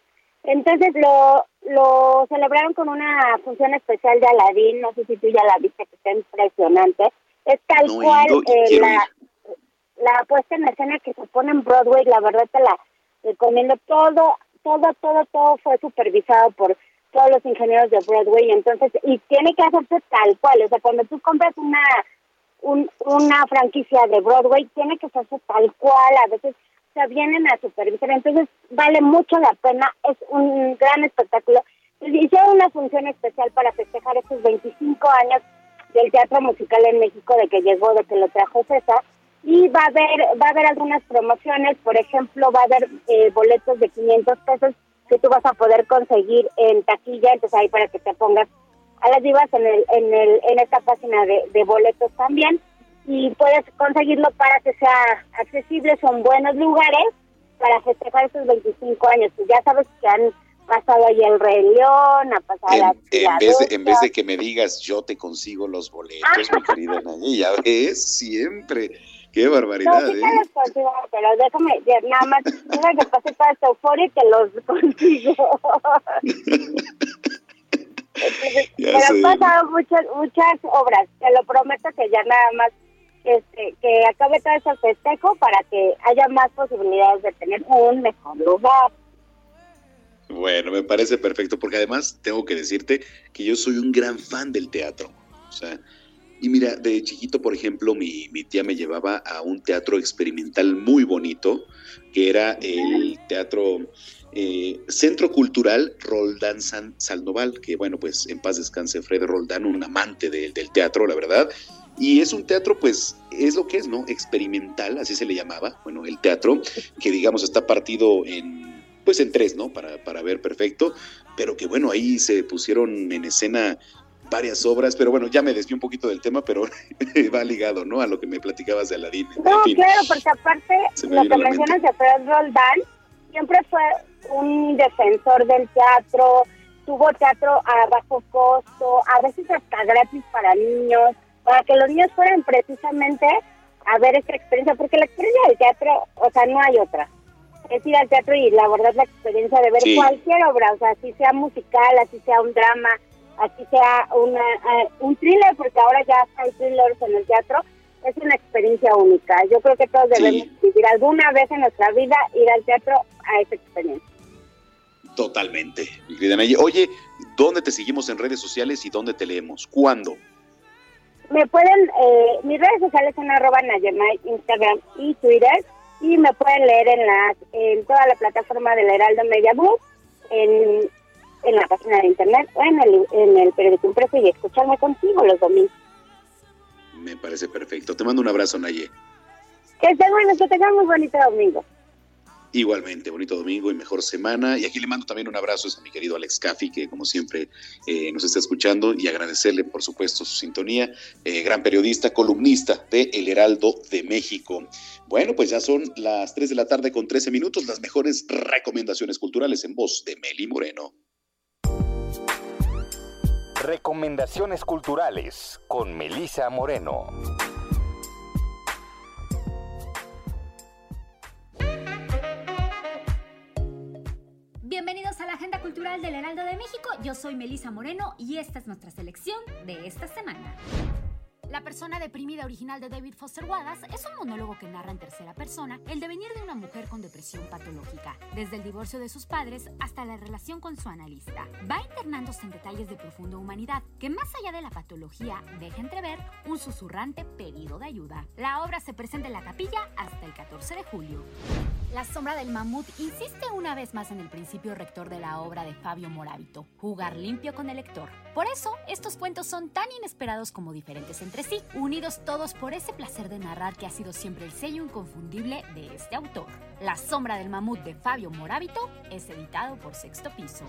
Speaker 16: Entonces lo, lo celebraron con una función especial de Aladín, no sé si tú ya la viste, que está impresionante. Es tal cual eh, la, la puesta en escena que se pone en Broadway, la verdad te la recomiendo. Todo, todo, todo, todo fue supervisado por todos los ingenieros de Broadway, entonces, y tiene que hacerse tal cual, o sea, cuando tú compras una un, una franquicia de Broadway, tiene que hacerse tal cual, a veces vienen a supervisar, entonces vale mucho la pena, es un gran espectáculo. Hicieron una función especial para festejar estos 25 años del teatro musical en México, de que llegó, de que lo trajo César, y va a haber va a haber algunas promociones, por ejemplo, va a haber eh, boletos de 500 pesos que tú vas a poder conseguir en taquilla, entonces ahí para que te pongas a las divas en el en el en esta página de boletos también y puedes conseguirlo para que sea accesible, son buenos lugares para festejar estos 25 años, pues ya sabes que han pasado ahí el Rey León, ha pasado
Speaker 1: en,
Speaker 16: la
Speaker 1: en vez, de, en vez de que me digas yo te consigo los boletos, mi querida *laughs* Nayi, ya ves, siempre Qué barbaridad,
Speaker 16: no,
Speaker 1: ¿eh?
Speaker 16: los consigo, pero déjame, nada más, deja que pase toda esta euforia y te los *laughs* consigo. *laughs* pero han pasado muchas, muchas obras, te lo prometo que ya nada más este, que acabe todo ese festejo para que haya más posibilidades de tener un mejor lugar.
Speaker 1: Bueno, me parece perfecto, porque además tengo que decirte que yo soy un gran fan del teatro. O sea, y mira, de chiquito, por ejemplo, mi, mi, tía me llevaba a un teatro experimental muy bonito, que era el teatro eh, Centro Cultural Roldán San, Salnoval, que bueno, pues en paz descanse Fred Roldán, un amante del teatro, la verdad. Y es un teatro, pues, es lo que es, ¿no? Experimental, así se le llamaba, bueno, el teatro, que digamos está partido en, pues en tres, ¿no? Para, para ver perfecto, pero que bueno, ahí se pusieron en escena varias obras, pero bueno, ya me desvié un poquito del tema, pero *laughs* va ligado, ¿no? A lo que me platicabas de Aladín.
Speaker 16: No, claro, porque aparte, lo que mencionas de Fred Roldán, siempre fue un defensor del teatro, tuvo teatro a bajo costo, a veces hasta gratis para niños, para que los niños fueran precisamente a ver esta experiencia, porque la experiencia del teatro, o sea, no hay otra. Es ir al teatro y la verdad la experiencia de ver cualquier obra, o sea, así sea musical, así sea un drama, así sea una, eh, un thriller, porque ahora ya hay thrillers en el teatro, es una experiencia única. Yo creo que todos debemos vivir alguna vez en nuestra vida, ir al teatro a esa experiencia.
Speaker 1: Totalmente, mi querida Naye. Oye, ¿dónde te seguimos en redes sociales y dónde te leemos? ¿Cuándo?
Speaker 16: Me pueden, eh, mis redes sociales son arroba Nayemay, Instagram y Twitter, y me pueden leer en, la, en toda la plataforma del Heraldo Media Book, en, en la página de internet o en el, en el periódico impreso y escucharme contigo los domingos.
Speaker 1: Me parece perfecto. Te mando un abrazo, Naye.
Speaker 16: Que estén buenos, que tengamos bonito domingo.
Speaker 1: Igualmente, bonito domingo y mejor semana. Y aquí le mando también un abrazo a mi querido Alex Caffi, que como siempre eh, nos está escuchando, y agradecerle, por supuesto, su sintonía. Eh, gran periodista, columnista de El Heraldo de México. Bueno, pues ya son las 3 de la tarde con 13 minutos, las mejores recomendaciones culturales en voz de Meli Moreno.
Speaker 17: Recomendaciones culturales con Melisa Moreno.
Speaker 18: Bienvenidos a la Agenda Cultural del Heraldo de México. Yo soy Melisa Moreno y esta es nuestra selección de esta semana. La persona deprimida original de David Foster Wallace es un monólogo que narra en tercera persona el devenir de una mujer con depresión patológica, desde el divorcio de sus padres hasta la relación con su analista. Va internándose en detalles de profunda humanidad que más allá de la patología deja entrever un susurrante pedido de ayuda. La obra se presenta en la capilla hasta el 14 de julio. La sombra del mamut insiste una vez más en el principio rector de la obra de Fabio Moravito, jugar limpio con el lector. Por eso, estos cuentos son tan inesperados como diferentes entre sí, unidos todos por ese placer de narrar que ha sido siempre el sello inconfundible de este autor. La sombra del mamut de Fabio Moravito es editado por Sexto Piso.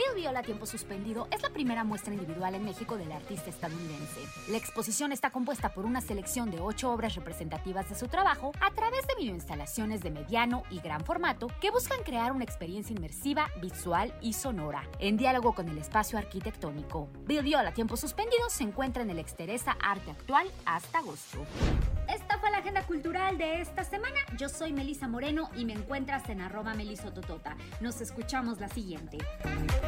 Speaker 18: Bill Viola Tiempo Suspendido es la primera muestra individual en México del artista estadounidense. La exposición está compuesta por una selección de ocho obras representativas de su trabajo a través de videoinstalaciones de mediano y gran formato que buscan crear una experiencia inmersiva, visual y sonora, en diálogo con el espacio arquitectónico. Bill Viola Tiempo Suspendido se encuentra en el Exteresa Arte Actual hasta agosto. Esta fue la agenda cultural de esta semana. Yo soy Melisa Moreno y me encuentras en arroba melisototota. Nos escuchamos la siguiente.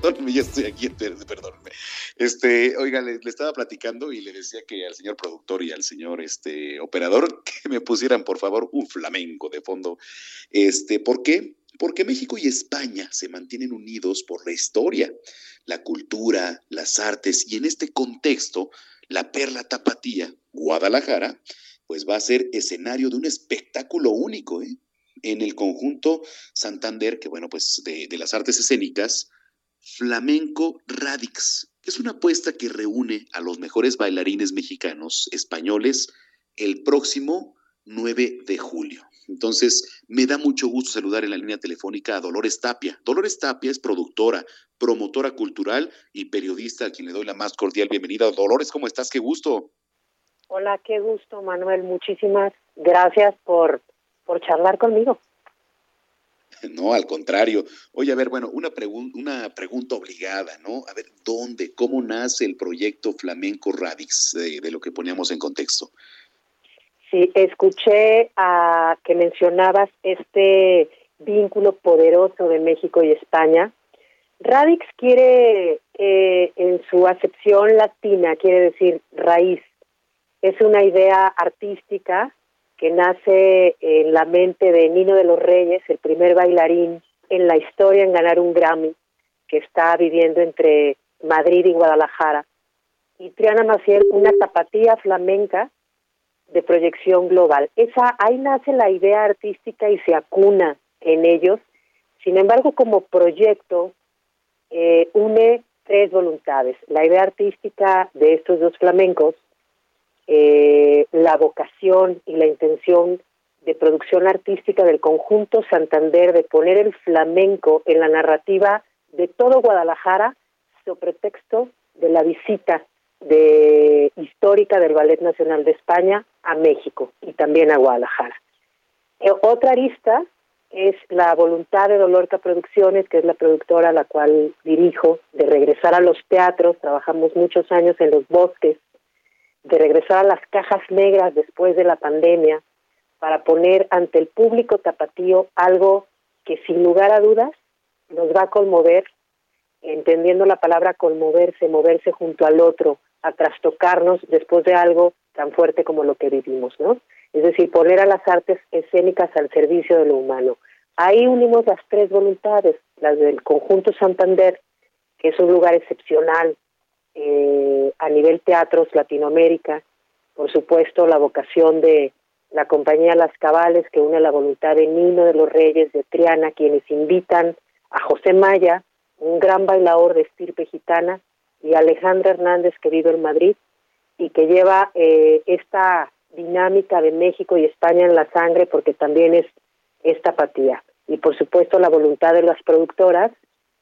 Speaker 1: perdóneme, ya estoy aquí, perdóneme. Este, oiga, le, le, estaba platicando y le decía que al señor productor y al señor este, operador *laughs* que me pusieran, por favor, un flamenco de fondo. Este, ¿Por qué? Porque México y España se mantienen unidos por la historia, la cultura, las artes y en este contexto, la perla tapatía, Guadalajara, pues va a ser escenario de un espectáculo único, ¿eh? en el conjunto Santander, que bueno, pues de, de, las artes escénicas, Flamenco Radix, que es una apuesta que reúne a los mejores bailarines mexicanos, españoles, el próximo 9 de julio. Entonces, me da mucho gusto saludar en la línea telefónica a Dolores Tapia. Dolores Tapia es productora, promotora cultural y periodista a quien le doy la más cordial bienvenida. Dolores, ¿cómo estás? Qué gusto.
Speaker 19: Hola, qué gusto, Manuel. Muchísimas gracias por por charlar conmigo. *laughs*
Speaker 1: No, al contrario. Oye, a ver, bueno, una, pregun una pregunta obligada, ¿no? A ver, ¿dónde, cómo nace el proyecto Flamenco Radix, de, de lo que poníamos en contexto?
Speaker 19: Sí, escuché a que mencionabas este vínculo poderoso de México y España. Radix quiere, eh, en su acepción latina, quiere decir raíz. Es una idea artística que nace en la mente de Nino de los Reyes, el primer bailarín en la historia en ganar un Grammy, que está viviendo entre Madrid y Guadalajara. Y Triana Maciel, una tapatía flamenca de proyección global. Esa, ahí nace la idea artística y se acuna en ellos. Sin embargo, como proyecto, eh, une tres voluntades. La idea artística de estos dos flamencos, eh, la vocación y la intención de producción artística del conjunto Santander de poner el flamenco en la narrativa de todo Guadalajara sobre pretexto de la visita de histórica del Ballet Nacional de España a México y también a Guadalajara. Eh, otra arista es la voluntad de Dolorca Producciones, que es la productora a la cual dirijo, de regresar a los teatros, trabajamos muchos años en los bosques, de regresar a las cajas negras después de la pandemia, para poner ante el público tapatío algo que sin lugar a dudas nos va a conmover, entendiendo la palabra conmoverse, moverse junto al otro, a trastocarnos después de algo tan fuerte como lo que vivimos, ¿no? Es decir, poner a las artes escénicas al servicio de lo humano. Ahí unimos las tres voluntades, las del conjunto Santander, que es un lugar excepcional eh, a nivel teatros Latinoamérica, por supuesto la vocación de la compañía Las Cabales, que une la voluntad de Nino de los Reyes de Triana, quienes invitan a José Maya, un gran bailador de estirpe gitana, y Alejandra Hernández, que vive en Madrid, y que lleva eh, esta dinámica de México y España en la sangre, porque también es esta apatía. Y por supuesto la voluntad de las productoras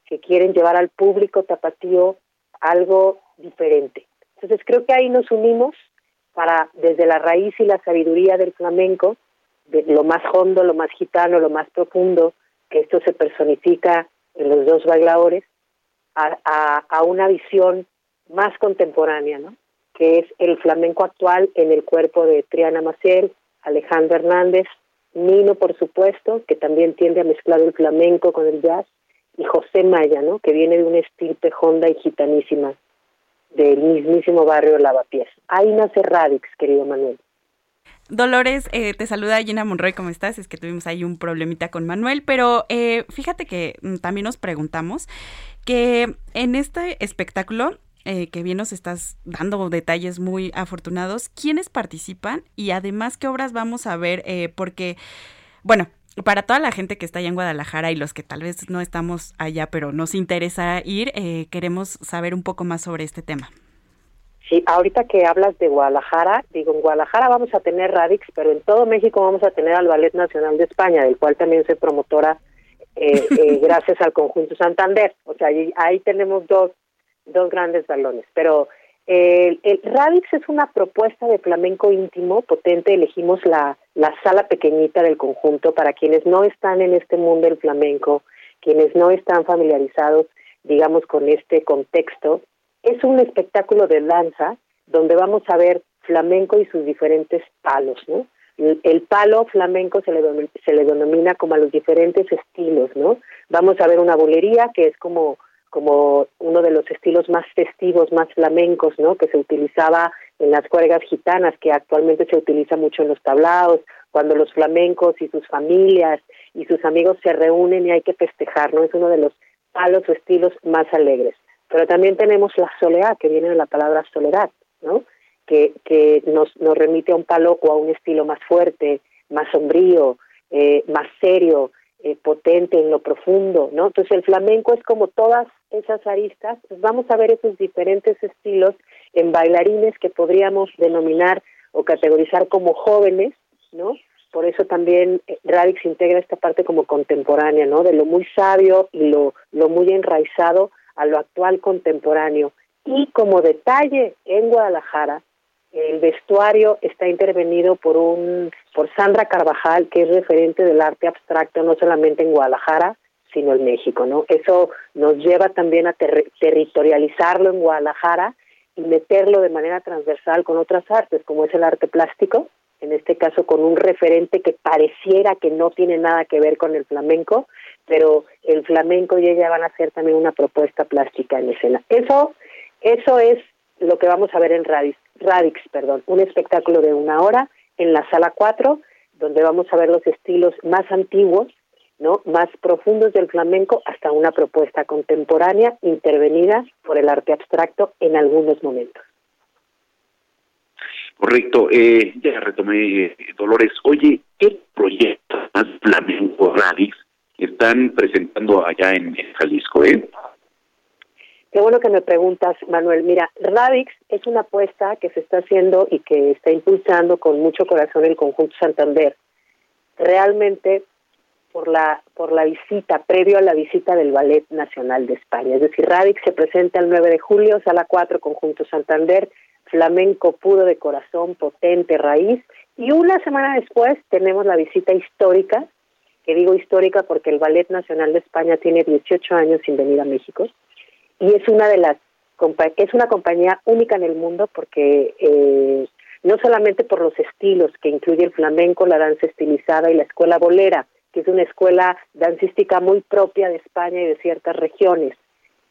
Speaker 19: que quieren llevar al público tapatío algo diferente. Entonces creo que ahí nos unimos para desde la raíz y la sabiduría del flamenco, de lo más hondo, lo más gitano, lo más profundo, que esto se personifica en los dos bailadores, a, una visión más contemporánea, ¿no? que es el flamenco actual en el cuerpo de Triana Maciel, Alejandro Hernández, Nino, por supuesto, que también tiende a mezclar el flamenco con el jazz, y José Maya, ¿no? que viene de una estirpe honda y gitanísima del mismísimo barrio Lavapiés. Ahí nace Radix, querido Manuel.
Speaker 14: Dolores, eh, te saluda Gina Monroy, ¿cómo estás? Es que tuvimos ahí un problemita con Manuel, pero eh, fíjate que mm, también nos preguntamos que en este espectáculo, eh, que bien nos estás dando detalles muy afortunados, ¿quiénes participan? Y además, ¿qué obras vamos a ver? porque, bueno, para toda la gente que está allá en Guadalajara y los que tal vez no estamos allá, pero nos interesa ir, eh, queremos saber un poco más sobre este tema.
Speaker 19: Sí, ahorita que hablas de Guadalajara, digo, en Guadalajara vamos a tener Radix, pero en todo México vamos a tener al Ballet Nacional de España, del cual también soy promotora eh, eh, *laughs* gracias al conjunto Santander. O sea, ahí, ahí tenemos dos, dos grandes balones, pero el, Radix es una propuesta de flamenco íntimo, potente. Elegimos la, la sala pequeñita del conjunto para quienes no están en este mundo del flamenco, quienes no están familiarizados, digamos, con este contexto. Es un espectáculo de danza donde vamos a ver flamenco y sus diferentes palos, ¿no? El, palo flamenco se le, se le denomina como a los diferentes estilos, ¿no? Vamos a ver una bolería que es como como uno de los estilos más festivos, más flamencos, ¿no? Que se utilizaba en las cuergas gitanas, que actualmente se utiliza mucho en los tablaos, cuando los flamencos y sus familias y sus amigos se reúnen y hay que festejar, ¿no? Es uno de los palos o estilos más alegres. Pero también tenemos la soledad, que viene de la palabra soledad, ¿no? Que, que nos, nos remite a un palo a un estilo más fuerte, más sombrío, eh, más serio, eh, potente en lo profundo, ¿no? Entonces el flamenco es como todas esas aristas, pues vamos a ver esos diferentes estilos en bailarines que podríamos denominar o categorizar como jóvenes, ¿no? Por eso también eh, Radix integra esta parte como contemporánea, ¿no? De lo muy sabio y lo, lo muy enraizado a lo actual contemporáneo. Y como detalle, en Guadalajara el vestuario está intervenido por un por Sandra Carvajal, que es referente del arte abstracto no solamente en Guadalajara, sino en México, ¿no? Eso nos lleva también a territorializarlo en Guadalajara y meterlo de manera transversal con otras artes, como es el arte plástico, en este caso con un referente que pareciera que no tiene nada que ver con el flamenco, pero el flamenco y ella van a hacer también una propuesta plástica en escena. Eso, eso es lo que vamos a ver en Radix, Radix perdón, un espectáculo de una hora en la sala 4 donde vamos a ver los estilos más antiguos, ¿no? más profundos del flamenco, hasta una propuesta contemporánea intervenida por el arte abstracto en algunos momentos.
Speaker 1: Correcto, eh, ya retomé, eh, Dolores. Oye, ¿qué proyecto más flamenco Radix están presentando allá en, Jalisco? Eh?
Speaker 19: Qué bueno que me preguntas, Manuel. Mira, Radix es una apuesta que se está haciendo y que está impulsando con mucho corazón el conjunto Santander. Realmente por la por la visita, previo a la visita del Ballet Nacional de España. Es decir, Radix se presenta el 9 de julio, sala 4, conjunto Santander, flamenco puro de corazón, potente, raíz. Y una semana después tenemos la visita histórica, que digo histórica porque el Ballet Nacional de España tiene 18 años sin venir a México y es una de las es una compañía única en el mundo porque eh, no solamente por los estilos que incluye el flamenco, la danza estilizada y la escuela bolera, que es una escuela dancística muy propia de España y de ciertas regiones,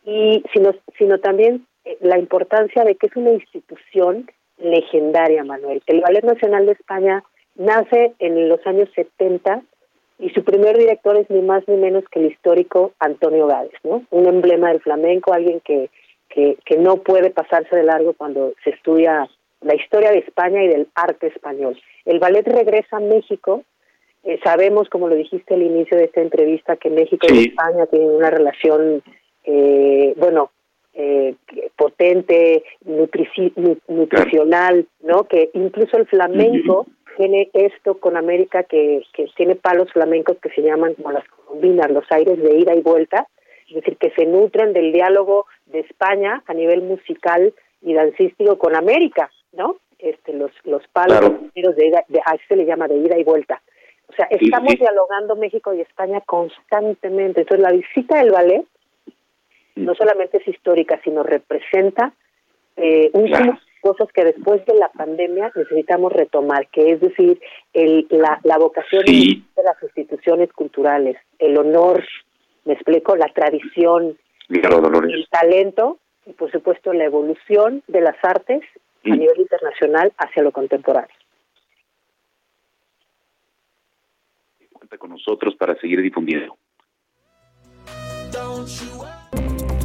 Speaker 19: y sino, sino también eh, la importancia de que es una institución legendaria, Manuel. El Ballet Nacional de España nace en los años 70 y su primer director es ni más ni menos que el histórico Antonio Gades, ¿no? Un emblema del flamenco, alguien que, que, que no puede pasarse de largo cuando se estudia la historia de España y del arte español. El ballet regresa a México. Eh, sabemos, como lo dijiste al inicio de esta entrevista, que México y España tienen una relación, eh, bueno, eh, potente, nutricional, ¿no? Que incluso el flamenco tiene esto con América que, que tiene palos flamencos que se llaman como las colombinas, los aires de ida y vuelta, es decir, que se nutren del diálogo de España a nivel musical y dancístico con América, ¿no? Este, los, los palos de, ida, de, a se le llama de ida y vuelta. O sea, estamos dialogando México y España constantemente. Entonces, la visita del ballet no solamente es histórica, sino representa eh, un cosas que después de la pandemia necesitamos retomar, que es decir, el, la, la vocación de las instituciones culturales, el honor, me explico, la tradición, el talento y por supuesto la evolución de las artes a nivel internacional hacia lo contemporáneo.
Speaker 1: Cuenta con nosotros para seguir difundiendo.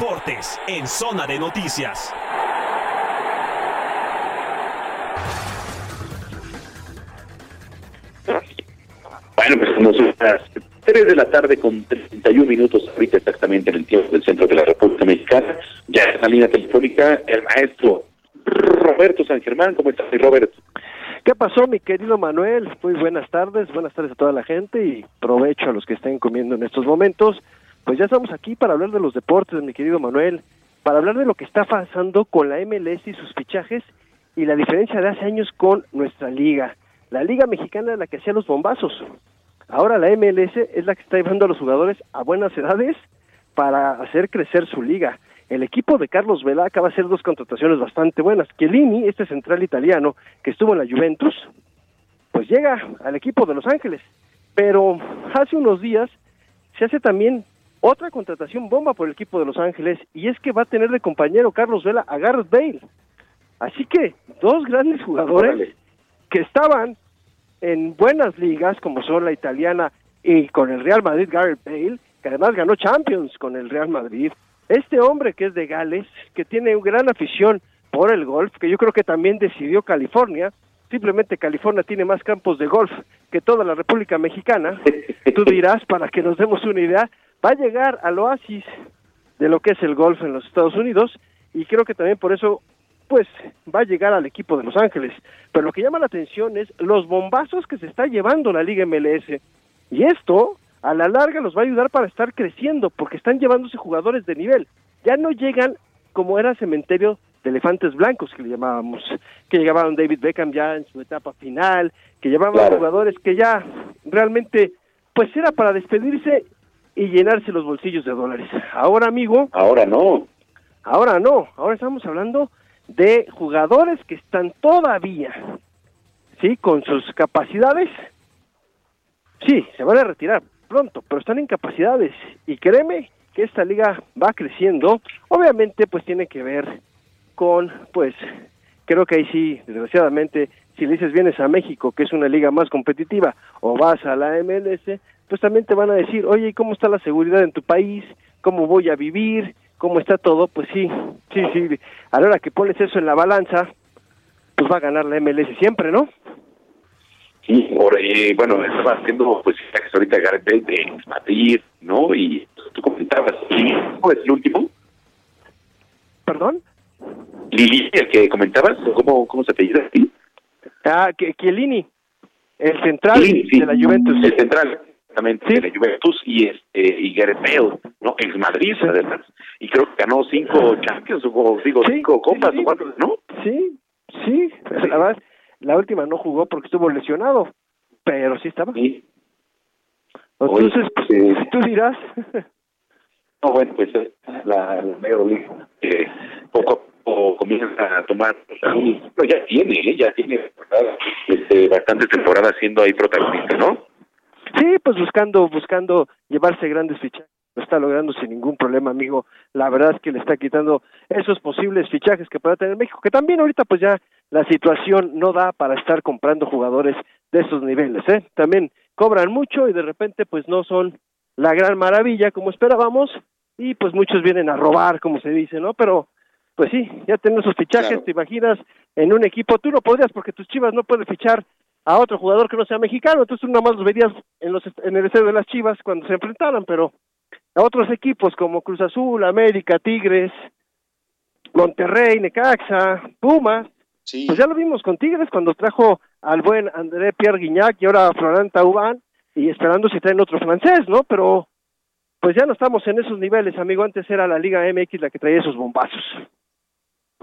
Speaker 12: Deportes en Zona de Noticias.
Speaker 1: Bueno, pues como son las 3 de la tarde con 31 minutos, ahorita exactamente en el tiempo del centro de la República Mexicana, ya en la línea telefónica el maestro Roberto San Germán. ¿Cómo estás, Roberto?
Speaker 20: ¿Qué pasó, mi querido Manuel? Muy buenas tardes, buenas tardes a toda la gente y provecho a los que estén comiendo en estos momentos. Pues ya estamos aquí para hablar de los deportes, mi querido Manuel, para hablar de lo que está pasando con la MLS y sus fichajes y la diferencia de hace años con nuestra liga. La liga mexicana es la que hacía los bombazos. Ahora la MLS es la que está llevando a los jugadores a buenas edades para hacer crecer su liga. El equipo de Carlos Vela acaba de hacer dos contrataciones bastante buenas. Chiellini, este central italiano que estuvo en la Juventus, pues llega al equipo de Los Ángeles. Pero hace unos días se hace también otra contratación bomba por el equipo de Los Ángeles y es que va a tener de compañero Carlos Vela a Gareth Bale. Así que dos grandes jugadores que estaban en buenas ligas como son la italiana y con el Real Madrid Gareth Bale, que además ganó Champions con el Real Madrid. Este hombre que es de Gales, que tiene una gran afición por el golf, que yo creo que también decidió California, simplemente California tiene más campos de golf que toda la República Mexicana, *laughs* tú dirás, para que nos demos una idea, va a llegar al oasis de lo que es el golf en los Estados Unidos y creo que también por eso pues va a llegar al equipo de Los Ángeles. Pero lo que llama la atención es los bombazos que se está llevando la Liga MLS. Y esto a la larga los va a ayudar para estar creciendo, porque están llevándose jugadores de nivel. Ya no llegan como era cementerio de elefantes blancos que le llamábamos, que llegaban David Beckham ya en su etapa final, que llevaban jugadores que ya realmente pues era para despedirse y llenarse los bolsillos de dólares. Ahora, amigo,
Speaker 1: ahora no.
Speaker 20: Ahora no, ahora estamos hablando de jugadores que están todavía sí, con sus capacidades. Sí, se van a retirar pronto, pero están en capacidades y créeme que esta liga va creciendo. Obviamente pues tiene que ver con pues creo que ahí sí, desgraciadamente, si le dices vienes a México, que es una liga más competitiva, o vas a la MLS, pues también te van a decir, oye, ¿y cómo está la seguridad en tu país? ¿Cómo voy a vivir? ¿Cómo está todo? Pues sí, sí, sí. A la hora que pones eso en la balanza, pues va a ganar la MLS siempre, ¿no?
Speaker 1: Sí, por, eh, bueno, estaba haciendo pues ahorita Gareth Bale de Madrid, ¿no? Y tú comentabas, ¿cómo es el último?
Speaker 20: ¿Perdón?
Speaker 1: Lili, el que comentabas, ¿cómo, cómo se apellida? ¿Sí?
Speaker 20: Ah, Chiellini, el central de la Juventus.
Speaker 1: El central, exactamente, de la Juventus y este y Gareth Bale, ¿no? Ex Madrid, además. Y creo que ganó cinco Champions, o digo, cinco copas, o cuatro, ¿no?
Speaker 20: Sí, sí, la verdad, la última no jugó porque estuvo lesionado, pero sí estaba.
Speaker 1: Sí.
Speaker 20: Entonces, pues, tú dirás. *laughs*
Speaker 1: No, bueno, pues la, la League eh, poco a poco comienza a tomar, pero ya tiene, ¿eh? ya tiene este, bastantes temporadas siendo ahí protagonista, ¿no?
Speaker 20: Sí, pues buscando, buscando llevarse grandes fichajes, lo está logrando sin ningún problema, amigo. La verdad es que le está quitando esos posibles fichajes que pueda tener México, que también ahorita pues ya la situación no da para estar comprando jugadores de esos niveles, ¿eh? También cobran mucho y de repente pues no son la gran maravilla como esperábamos y pues muchos vienen a robar, como se dice, ¿no? Pero pues sí, ya tenemos esos fichajes, te imaginas, en un equipo, tú no podrías porque tus chivas no pueden fichar a otro jugador que no sea mexicano, entonces tú nada más los verías en, los, en el estadio de las chivas cuando se enfrentaran, pero a otros equipos como Cruz Azul, América, Tigres, Monterrey, Necaxa, Pumas, pues ya lo vimos con Tigres cuando trajo al buen André Pierre Guignac y ahora a Florent Taubán y esperando si traen otro francés, ¿no? Pero pues ya no estamos en esos niveles, amigo. Antes era la Liga MX la que traía esos bombazos.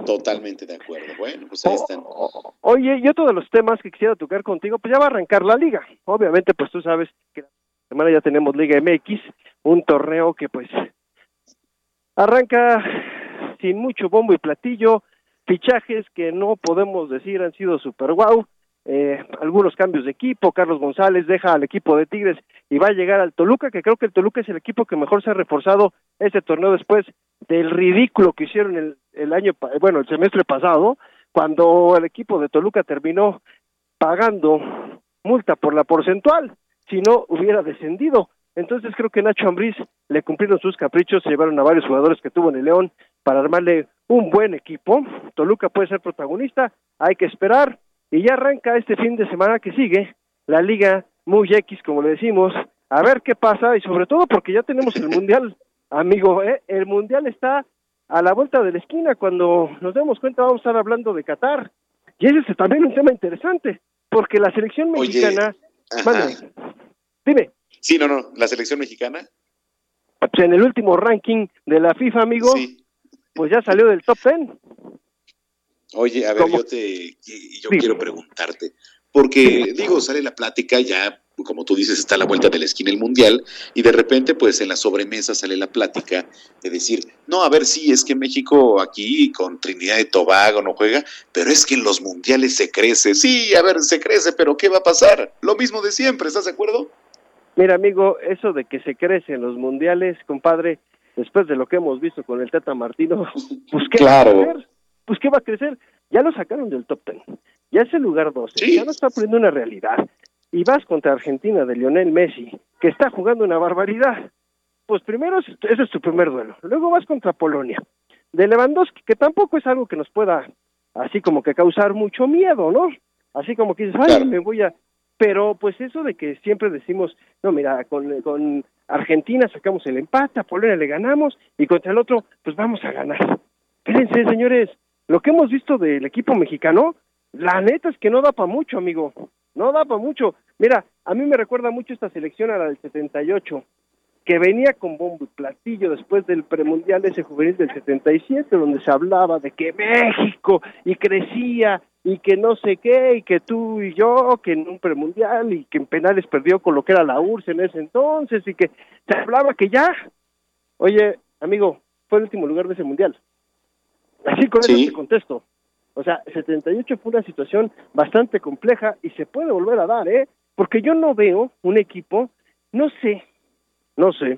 Speaker 1: Totalmente de acuerdo. Bueno, pues ahí están.
Speaker 20: Oye, y otro de los temas que quisiera tocar contigo, pues ya va a arrancar la liga. Obviamente, pues tú sabes que la semana ya tenemos Liga MX, un torneo que pues arranca sin mucho bombo y platillo, fichajes que no podemos decir han sido super guau, eh, algunos cambios de equipo, Carlos González deja al equipo de Tigres y va a llegar al Toluca, que creo que el Toluca es el equipo que mejor se ha reforzado ese torneo después del ridículo que hicieron el, el año, bueno, el semestre pasado, cuando el equipo de Toluca terminó pagando multa por la porcentual, si no hubiera descendido. Entonces creo que Nacho Ambriz le cumplieron sus caprichos, se llevaron a varios jugadores que tuvo en el León para armarle un buen equipo. Toluca puede ser protagonista, hay que esperar y ya arranca este fin de semana que sigue la liga muy X, como le decimos, a ver qué pasa y sobre todo porque ya tenemos el mundial, amigo, ¿eh? el mundial está a la vuelta de la esquina, cuando nos demos cuenta vamos a estar hablando de Qatar y ese es también un tema interesante, porque la selección mexicana, dime.
Speaker 1: Sí, no, no, la selección mexicana.
Speaker 20: Pues en el último ranking de la FIFA, amigo, pues ya salió del top ten.
Speaker 1: Oye, a ver, yo te yo quiero preguntarte, porque digo, sale la plática ya, como tú dices, está a la vuelta de la esquina el mundial, y de repente, pues en la sobremesa sale la plática de decir, no, a ver, sí, es que México aquí con Trinidad y Tobago no juega, pero es que en los mundiales se crece. Sí, a ver, se crece, pero ¿qué va a pasar? Lo mismo de siempre, ¿estás de acuerdo?
Speaker 20: Mira, amigo, eso de que se crece en los mundiales, compadre, después de lo que hemos visto con el Tata Martino, *laughs* pues qué
Speaker 1: claro.
Speaker 20: va a hacer? Pues qué va a crecer? Ya lo sacaron del top ten, ya es el lugar 12, ya no está poniendo una realidad. Y vas contra Argentina de Lionel Messi, que está jugando una barbaridad. Pues primero ese es tu primer duelo. Luego vas contra Polonia, de Lewandowski, que tampoco es algo que nos pueda así como que causar mucho miedo, ¿no? Así como que dices, ay, me voy a... Pero pues eso de que siempre decimos, no, mira, con, con Argentina sacamos el empate, a Polonia le ganamos y contra el otro, pues vamos a ganar. Fíjense, señores, lo que hemos visto del equipo mexicano, la neta es que no da para mucho, amigo. No da para mucho. Mira, a mí me recuerda mucho esta selección a la del 78, que venía con bombo y platillo después del premundial ese juvenil del 77, donde se hablaba de que México y crecía y que no sé qué, y que tú y yo, que en un premundial y que en penales perdió con lo que era la URSS en ese entonces y que se hablaba que ya, oye, amigo, fue el último lugar de ese mundial. Así con ese contexto. O sea, 78 fue una situación bastante compleja y se puede volver a dar, ¿eh? Porque yo no veo un equipo, no sé, no sé,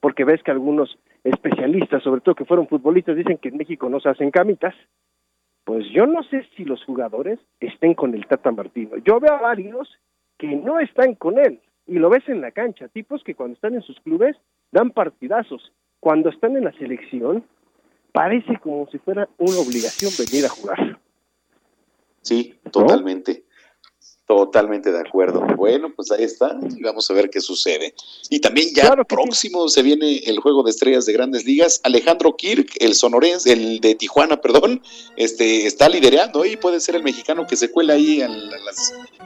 Speaker 20: porque ves que algunos especialistas, sobre todo que fueron futbolistas, dicen que en México no se hacen camitas, pues yo no sé si los jugadores estén con el Tata Martino. Yo veo a varios que no están con él y lo ves en la cancha, tipos que cuando están en sus clubes dan partidazos, cuando están en la selección parece como si fuera una obligación venir a jugar.
Speaker 1: Sí, totalmente. Totalmente de acuerdo. Bueno, pues ahí está y vamos a ver qué sucede. Y también ya próximo se viene el juego de estrellas de Grandes Ligas. Alejandro Kirk, el sonorense, el de Tijuana, perdón, este está liderando y puede ser el mexicano que se cuela ahí al,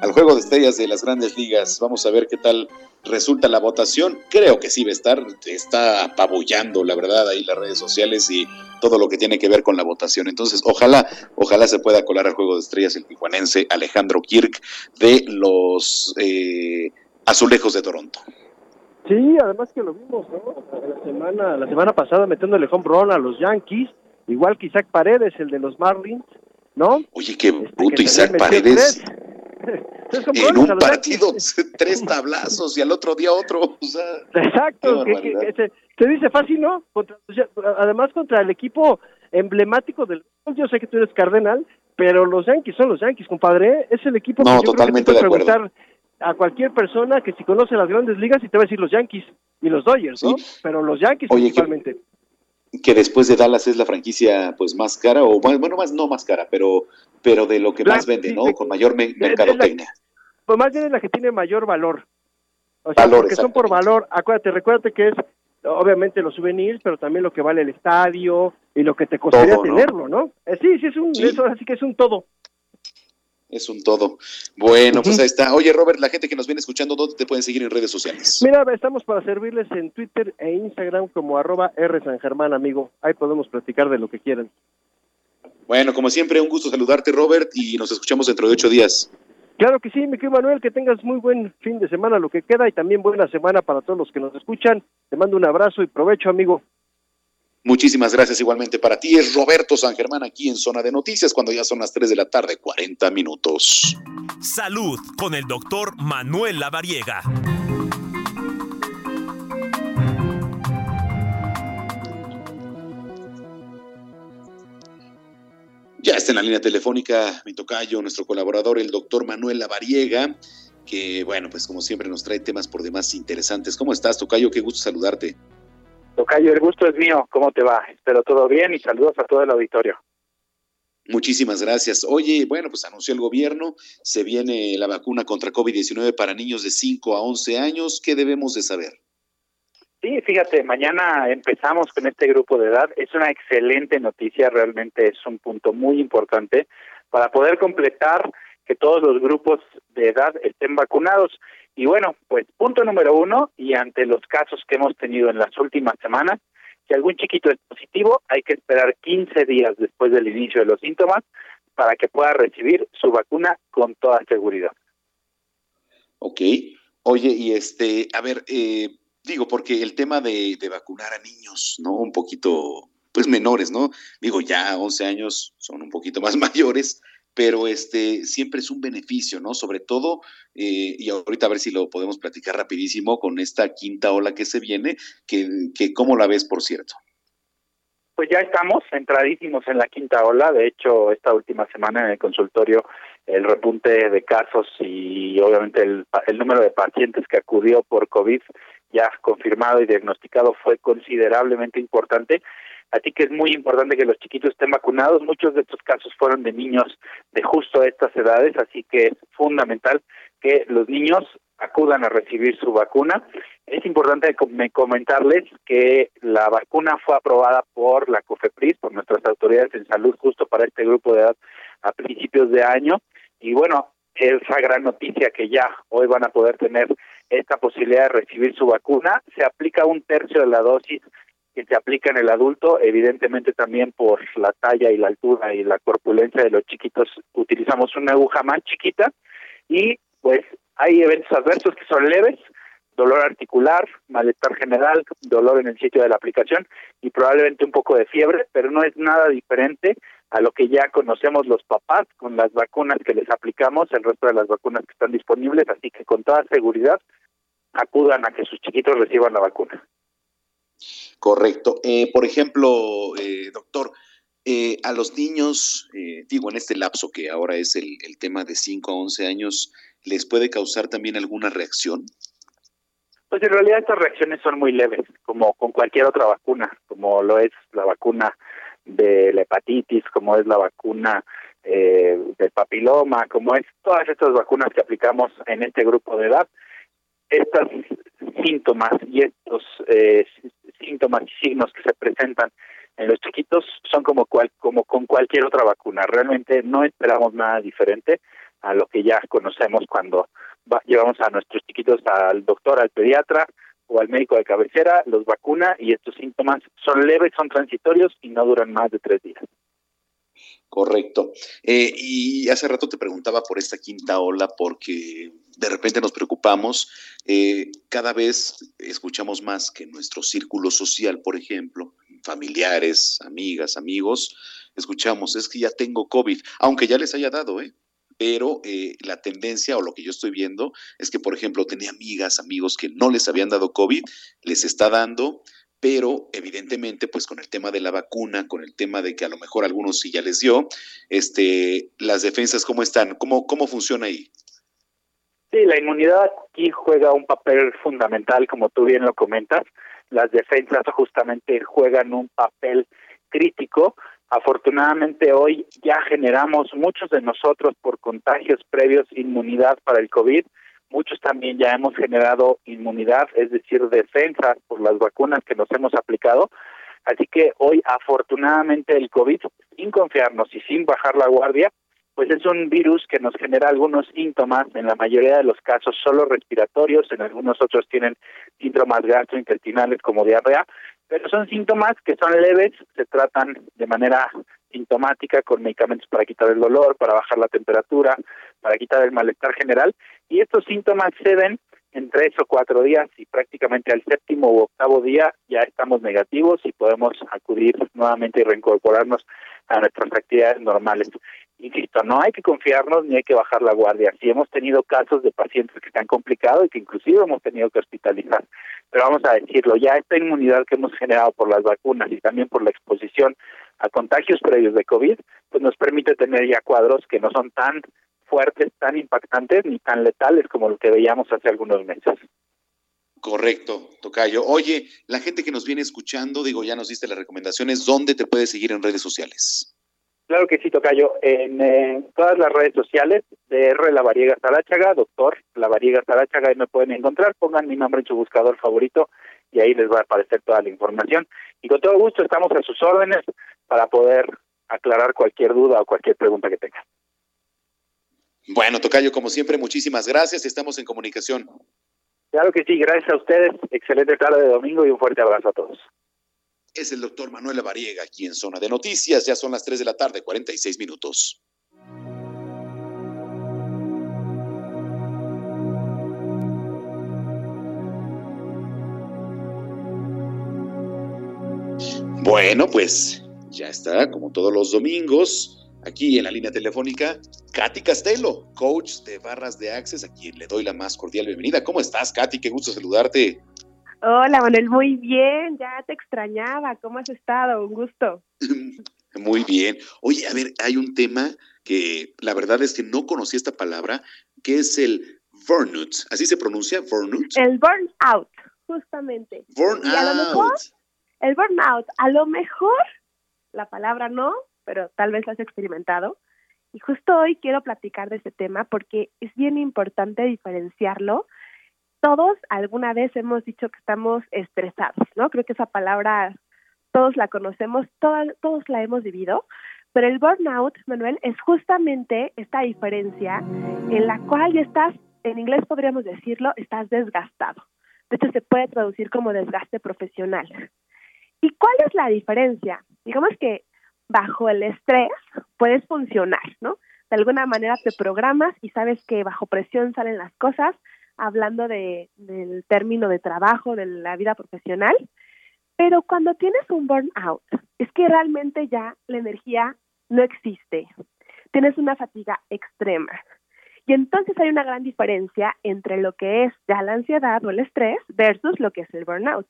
Speaker 1: al juego de estrellas de las Grandes Ligas. Vamos a ver qué tal resulta la votación. Creo que sí va a estar, está apabullando, la verdad, ahí las redes sociales y todo lo que tiene que ver con la votación. Entonces, ojalá, ojalá se pueda colar al juego de estrellas el tijuanense Alejandro Kirk de los eh, Azulejos de Toronto.
Speaker 20: Sí, además que lo vimos, ¿no? La semana, la semana pasada metiéndole home run a los Yankees, igual que Isaac Paredes, el de los Marlins, ¿no?
Speaker 1: Oye, qué este, Isaac Paredes. *laughs* en un partido tres tablazos y al otro día otro.
Speaker 20: Exacto, que, se, dice fácil, ¿no? además contra el equipo emblemático del... Yo sé que tú eres cardenal, pero los Yankees son los Yankees, compadre. Es el equipo
Speaker 1: que yo totalmente creo que
Speaker 20: preguntar a cualquier persona que si conoce las grandes ligas y te va a decir los Yankees y los Dodgers, ¿no? Pero los Yankees principalmente.
Speaker 1: Que, después de Dallas es la franquicia pues más cara o bueno, más no más cara, pero pero de lo que más vende, ¿no? Con mayor mercadotecnia.
Speaker 20: Pues más bien es la que tiene mayor valor. O sea, porque son por valor. Acuérdate, recuérdate que es obviamente los souvenirs, pero también lo que vale el estadio y lo que te costaría tenerlo, ¿no? Eh, sí, sí, es un, Eso, así que es un todo.
Speaker 1: Es un todo. Bueno, pues ahí está. Oye, Robert, la gente que nos viene escuchando, ¿dónde te pueden seguir en redes sociales?
Speaker 20: Mira, estamos para servirles en Twitter e Instagram como arroba R San Germán, amigo. Ahí podemos platicar de lo que quieran.
Speaker 1: Bueno, como siempre, un gusto saludarte, Robert, y nos escuchamos dentro de ocho días.
Speaker 20: Claro que sí, mi querido Manuel, que tengas muy buen fin de semana, lo que queda, y también buena semana para todos los que nos escuchan. Te mando un abrazo y provecho, amigo.
Speaker 1: Muchísimas gracias igualmente para ti. Es Roberto San Germán aquí en Zona de Noticias cuando ya son las 3 de la tarde, 40 minutos.
Speaker 12: Salud con el doctor Manuel Lavariega.
Speaker 1: Ya está en la línea telefónica mi tocayo, nuestro colaborador, el doctor Manuel Lavariega, que bueno, pues como siempre nos trae temas por demás interesantes. ¿Cómo estás, tocayo? Qué gusto saludarte.
Speaker 21: Tocayo, el gusto es mío. ¿Cómo te va? Espero todo bien y saludos a todo el auditorio.
Speaker 1: Muchísimas gracias. Oye, bueno, pues anunció el gobierno, se viene la vacuna contra COVID-19 para niños de 5 a 11 años. ¿Qué debemos de saber?
Speaker 21: Sí, fíjate, mañana empezamos con este grupo de edad. Es una excelente noticia, realmente es un punto muy importante para poder completar que todos los grupos de edad estén vacunados. Y bueno, pues punto número uno, y ante los casos que hemos tenido en las últimas semanas, si algún chiquito es positivo, hay que esperar 15 días después del inicio de los síntomas para que pueda recibir su vacuna con toda seguridad.
Speaker 1: Ok. Oye, y este, a ver, eh, Digo, porque el tema de, vacunar a niños, ¿no? Un poquito, pues menores, ¿no? Digo, ya 11 años son un poquito más *laughs* mayores, pero este siempre es un beneficio, ¿no? Sobre todo, eh, y ahorita a ver si lo podemos platicar rapidísimo con esta quinta ola que se viene, que, que ¿cómo la ves, por cierto?
Speaker 21: Pues ya estamos entradísimos en la quinta ola. De hecho, esta última semana en el consultorio, el repunte de casos y obviamente el, el número de pacientes que acudió por COVID ya confirmado y diagnosticado fue considerablemente importante. Así que es muy importante que los chiquitos estén vacunados. Muchos de estos casos fueron de niños de justo estas edades, así que es fundamental que los niños acudan a recibir su vacuna. Es importante comentarles que la vacuna fue aprobada por la COFEPRIS, por nuestras autoridades en salud, justo para este grupo de edad a principios de año. Y bueno, esa gran noticia que ya hoy van a poder tener esta posibilidad de recibir su vacuna. Se aplica un tercio de la dosis que se aplica en el adulto, evidentemente también por la talla y la altura y la corpulencia de los chiquitos utilizamos una aguja más chiquita y pues hay eventos adversos que son leves, dolor articular, malestar general, dolor en el sitio de la aplicación y probablemente un poco de fiebre, pero no es nada diferente a lo que ya conocemos los papás con las vacunas que les aplicamos, el resto de las vacunas que están disponibles, así que con toda seguridad acudan a que sus chiquitos reciban la vacuna.
Speaker 1: Correcto. Eh, por ejemplo, eh, doctor, eh, a los niños, eh, digo, en este lapso que ahora es el, el tema de 5 a 11 años, ¿les puede causar también alguna reacción?
Speaker 21: Pues en realidad estas reacciones son muy leves, como con cualquier otra vacuna, como lo es la vacuna de la hepatitis, como es la vacuna eh, del papiloma, como es todas estas vacunas que aplicamos en este grupo de edad. Estos síntomas y estos eh, síntomas y signos que se presentan en los chiquitos son como cual, como con cualquier otra vacuna. Realmente no esperamos nada diferente a lo que ya conocemos cuando va, llevamos a nuestros chiquitos al doctor, al pediatra o al médico de cabecera, los vacuna y estos síntomas son leves, son transitorios y no duran más de tres días.
Speaker 1: Correcto. Eh, y hace rato te preguntaba por esta quinta ola porque de repente nos preocupamos. Eh, cada vez escuchamos más que nuestro círculo social, por ejemplo, familiares, amigas, amigos, escuchamos, es que ya tengo COVID, aunque ya les haya dado, ¿eh? Pero eh, la tendencia o lo que yo estoy viendo es que, por ejemplo, tenía amigas, amigos que no les habían dado COVID, les está dando, pero evidentemente pues con el tema de la vacuna, con el tema de que a lo mejor algunos sí ya les dio, este, las defensas cómo están, cómo cómo funciona ahí.
Speaker 21: Sí, la inmunidad aquí juega un papel fundamental, como tú bien lo comentas. Las defensas justamente juegan un papel crítico. Afortunadamente hoy ya generamos muchos de nosotros por contagios previos inmunidad para el COVID. Muchos también ya hemos generado inmunidad, es decir, defensa por las vacunas que nos hemos aplicado. Así que hoy, afortunadamente, el COVID, sin confiarnos y sin bajar la guardia, pues es un virus que nos genera algunos síntomas, en la mayoría de los casos solo respiratorios, en algunos otros tienen síntomas gastrointestinales como diarrea, pero son síntomas que son leves, se tratan de manera sintomática con medicamentos para quitar el dolor, para bajar la temperatura, para quitar el malestar general, y estos síntomas se ven en tres o cuatro días y prácticamente al séptimo u octavo día ya estamos negativos y podemos acudir nuevamente y reincorporarnos a nuestras actividades normales. Insisto, no hay que confiarnos ni hay que bajar la guardia. Si hemos tenido casos de pacientes que se han complicado y que inclusive hemos tenido que hospitalizar, pero vamos a decirlo, ya esta inmunidad que hemos generado por las vacunas y también por la exposición a contagios previos de COVID, pues nos permite tener ya cuadros que no son tan fuertes, tan impactantes ni tan letales como lo que veíamos hace algunos meses.
Speaker 1: Correcto, Tocayo. Oye, la gente que nos viene escuchando, digo, ya nos diste las recomendaciones, ¿dónde te puedes seguir en redes sociales?
Speaker 21: Claro que sí, Tocayo. En, eh, todas las redes sociales, DR La Variega Saláchaga, doctor La Variega Saláchaga, ahí me pueden encontrar, pongan mi nombre en su buscador favorito y ahí les va a aparecer toda la información. Y con todo gusto estamos a sus órdenes para poder aclarar cualquier duda o cualquier pregunta que tengan.
Speaker 1: Bueno, Tocayo, como siempre, muchísimas gracias. Estamos en comunicación.
Speaker 21: Claro que sí, gracias a ustedes. Excelente tarde de domingo y un fuerte abrazo a todos.
Speaker 1: Es el doctor Manuel Lavariega aquí en Zona de Noticias. Ya son las 3 de la tarde, 46 minutos. Bueno, pues ya está, como todos los domingos, aquí en la línea telefónica, Katy Castelo, coach de barras de Access, a quien le doy la más cordial bienvenida. ¿Cómo estás, Katy? Qué gusto saludarte.
Speaker 22: Hola, Manuel, muy bien, ya te extrañaba. ¿Cómo has estado? Un gusto. *laughs*
Speaker 1: Muy bien. Oye, a ver, hay un tema que la verdad es que no conocí esta palabra, que es el burnout. ¿Así se pronuncia? ¿Burnout?
Speaker 22: El burnout, justamente.
Speaker 1: Burnout.
Speaker 22: Y a lo mejor, el burnout, a lo mejor, la palabra no, pero tal vez lo has experimentado. Y justo hoy quiero platicar de ese tema porque es bien importante diferenciarlo. Todos alguna vez hemos dicho que estamos estresados, ¿no? Creo que esa palabra todos la conocemos, todos, todos la hemos vivido, Pero el burnout, Manuel, es justamente esta diferencia en la cual ya estás, en inglés podríamos decirlo, estás desgastado. De hecho, se puede traducir como desgaste profesional. ¿Y cuál es la diferencia? Digamos que bajo el estrés puedes funcionar, ¿no? De alguna manera te programas y sabes que bajo presión salen las cosas, hablando de, del término de trabajo, de la vida profesional. Pero cuando tienes un burnout, es que realmente ya la energía no existe. Tienes una fatiga extrema. Y entonces hay una gran diferencia entre lo que es ya la ansiedad o el estrés versus lo que es el burnout.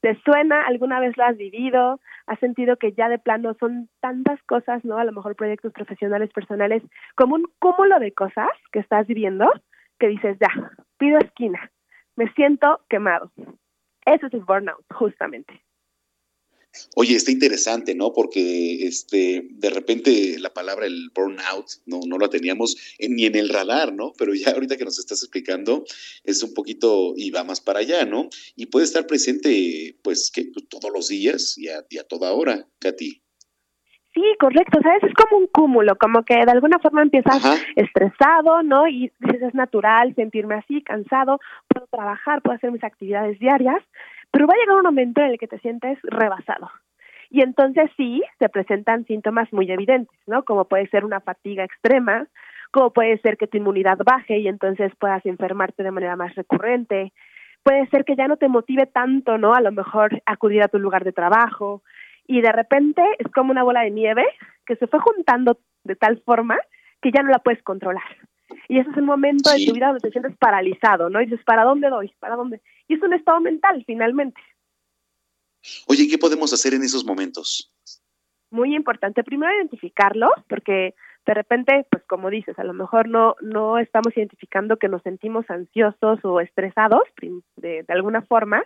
Speaker 22: ¿Te suena? ¿Alguna vez lo has vivido? ¿Has sentido que ya de plano son tantas cosas, ¿no? A lo mejor proyectos profesionales, personales, como un cúmulo de cosas que estás viviendo que dices, ya, pido esquina, me siento quemado. Eso es el burnout, justamente.
Speaker 1: Oye, está interesante, ¿no? Porque este, de repente la palabra el burnout no, no la teníamos ni en el radar, ¿no? Pero ya ahorita que nos estás explicando es un poquito y va más para allá, ¿no? Y puede estar presente, pues, que todos los días y a, y a toda hora, Katy.
Speaker 22: Sí, correcto, ¿sabes? Es como un cúmulo, como que de alguna forma empiezas estresado, ¿no? Y dices, es natural sentirme así, cansado, puedo trabajar, puedo hacer mis actividades diarias, pero va a llegar un momento en el que te sientes rebasado. Y entonces sí, se presentan síntomas muy evidentes, ¿no? Como puede ser una fatiga extrema, como puede ser que tu inmunidad baje y entonces puedas enfermarte de manera más recurrente, puede ser que ya no te motive tanto, ¿no? A lo mejor acudir a tu lugar de trabajo, y de repente es como una bola de nieve que se fue juntando de tal forma que ya no la puedes controlar. Y ese es el momento de tu vida donde te sientes paralizado, ¿no? Y dices, ¿para dónde doy? ¿Para dónde? Y es un estado mental, finalmente.
Speaker 1: Oye, ¿qué podemos hacer en esos momentos?
Speaker 22: Muy importante, primero identificarlo, porque de repente, pues como dices, a lo mejor no, no estamos identificando que nos sentimos ansiosos o estresados de, de alguna forma,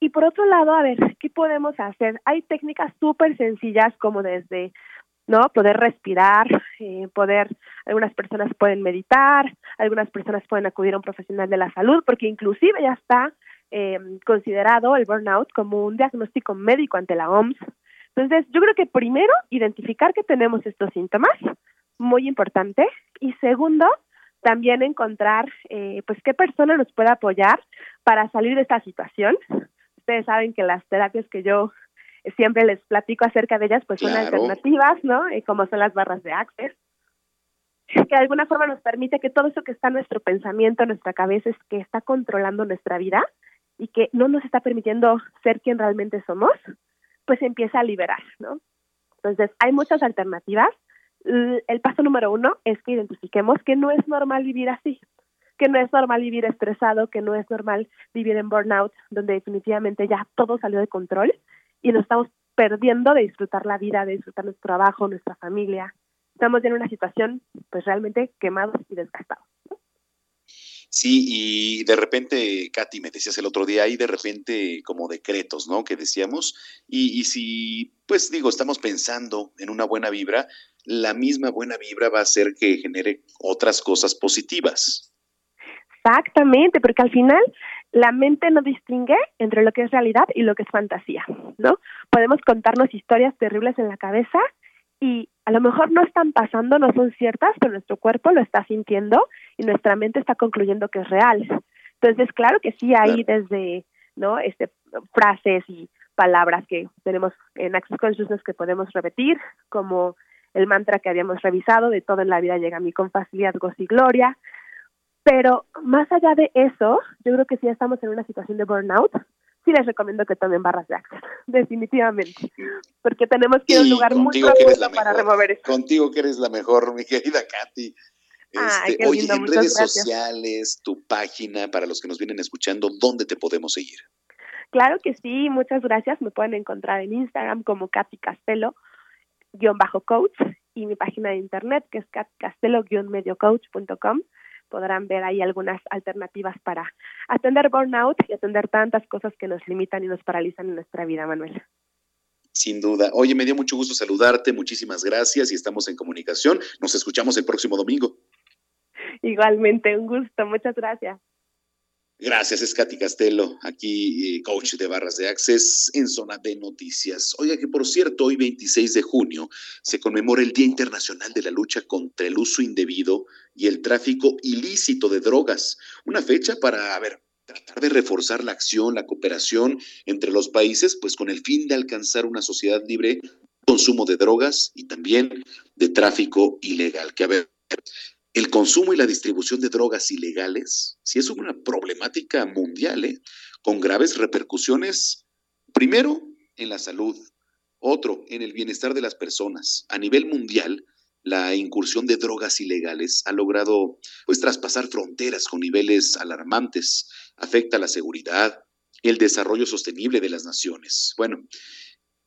Speaker 22: y por otro lado, a ver, ¿qué podemos hacer? Hay técnicas súper sencillas como desde, ¿no? Poder respirar, eh, poder, algunas personas pueden meditar, algunas personas pueden acudir a un profesional de la salud, porque inclusive ya está eh, considerado el burnout como un diagnóstico médico ante la OMS. Entonces, yo creo que primero, identificar que tenemos estos síntomas, muy importante, y segundo, también encontrar, eh, pues, qué persona nos puede apoyar para salir de esta situación ustedes saben que las terapias que yo siempre les platico acerca de ellas, pues son alternativas, ¿no? Eh, como son las barras de Access, que de alguna forma nos permite que todo eso que está en nuestro pensamiento, en nuestra cabeza, es que está controlando nuestra vida y que no nos está permitiendo ser quien realmente somos, pues empieza a liberar, ¿no? Entonces, hay muchas alternativas. El paso número uno es que identifiquemos que no es normal vivir así que no es normal vivir estresado, que no es normal vivir en burnout, donde definitivamente ya todo salió de control y nos estamos perdiendo de disfrutar la vida, de disfrutar nuestro trabajo, nuestra familia. Estamos en una situación pues realmente quemados y desgastados.
Speaker 1: Sí, y de repente, Katy, me decías el otro día, hay de repente como decretos, ¿no? Que decíamos, y, y si, pues digo, estamos pensando en una buena vibra, la misma buena vibra va a hacer que genere otras cosas positivas.
Speaker 22: Exactamente, porque al final la mente no distingue entre lo que es realidad y lo que es fantasía, ¿no? Podemos contarnos historias terribles en la cabeza y a lo mejor no están pasando, no son ciertas, pero nuestro cuerpo lo está sintiendo y nuestra mente está concluyendo que es real. Entonces, claro que sí hay desde, ¿no? Este frases y palabras que tenemos en Access Consciousness que podemos repetir, como el mantra que habíamos revisado de todo en la vida llega a mí con facilidad, gozo y gloria, pero más allá de eso, yo creo que si ya estamos en una situación de burnout, sí les recomiendo que tomen barras de Access, *laughs* definitivamente, porque tenemos que ir a un lugar muy profundo para remover eso.
Speaker 1: Contigo que eres la mejor, mi querida Katy. Este, oye, en redes sociales, tu página, para los que nos vienen escuchando, ¿dónde te podemos seguir?
Speaker 22: Claro que sí, muchas gracias. Me pueden encontrar en Instagram como Katy Castelo, guion bajo coach, y mi página de internet que es castelo-mediocoach.com podrán ver ahí algunas alternativas para atender burnout y atender tantas cosas que nos limitan y nos paralizan en nuestra vida, Manuel.
Speaker 1: Sin duda. Oye, me dio mucho gusto saludarte, muchísimas gracias y estamos en comunicación. Nos escuchamos el próximo domingo.
Speaker 22: Igualmente, un gusto, muchas gracias.
Speaker 1: Gracias, es Katy Castelo, aquí eh, coach de barras de Access en zona de noticias. Oiga que por cierto, hoy 26 de junio se conmemora el Día Internacional de la Lucha contra el Uso Indebido y el Tráfico Ilícito de Drogas. Una fecha para, a ver, tratar de reforzar la acción, la cooperación entre los países, pues con el fin de alcanzar una sociedad libre de consumo de drogas y también de tráfico ilegal. Que a ver, el consumo y la distribución de drogas ilegales, sí es una problemática mundial, ¿eh? con graves repercusiones, primero en la salud, otro en el bienestar de las personas. A nivel mundial, la incursión de drogas ilegales ha logrado pues traspasar fronteras con niveles alarmantes, afecta la seguridad, el desarrollo sostenible de las naciones. Bueno,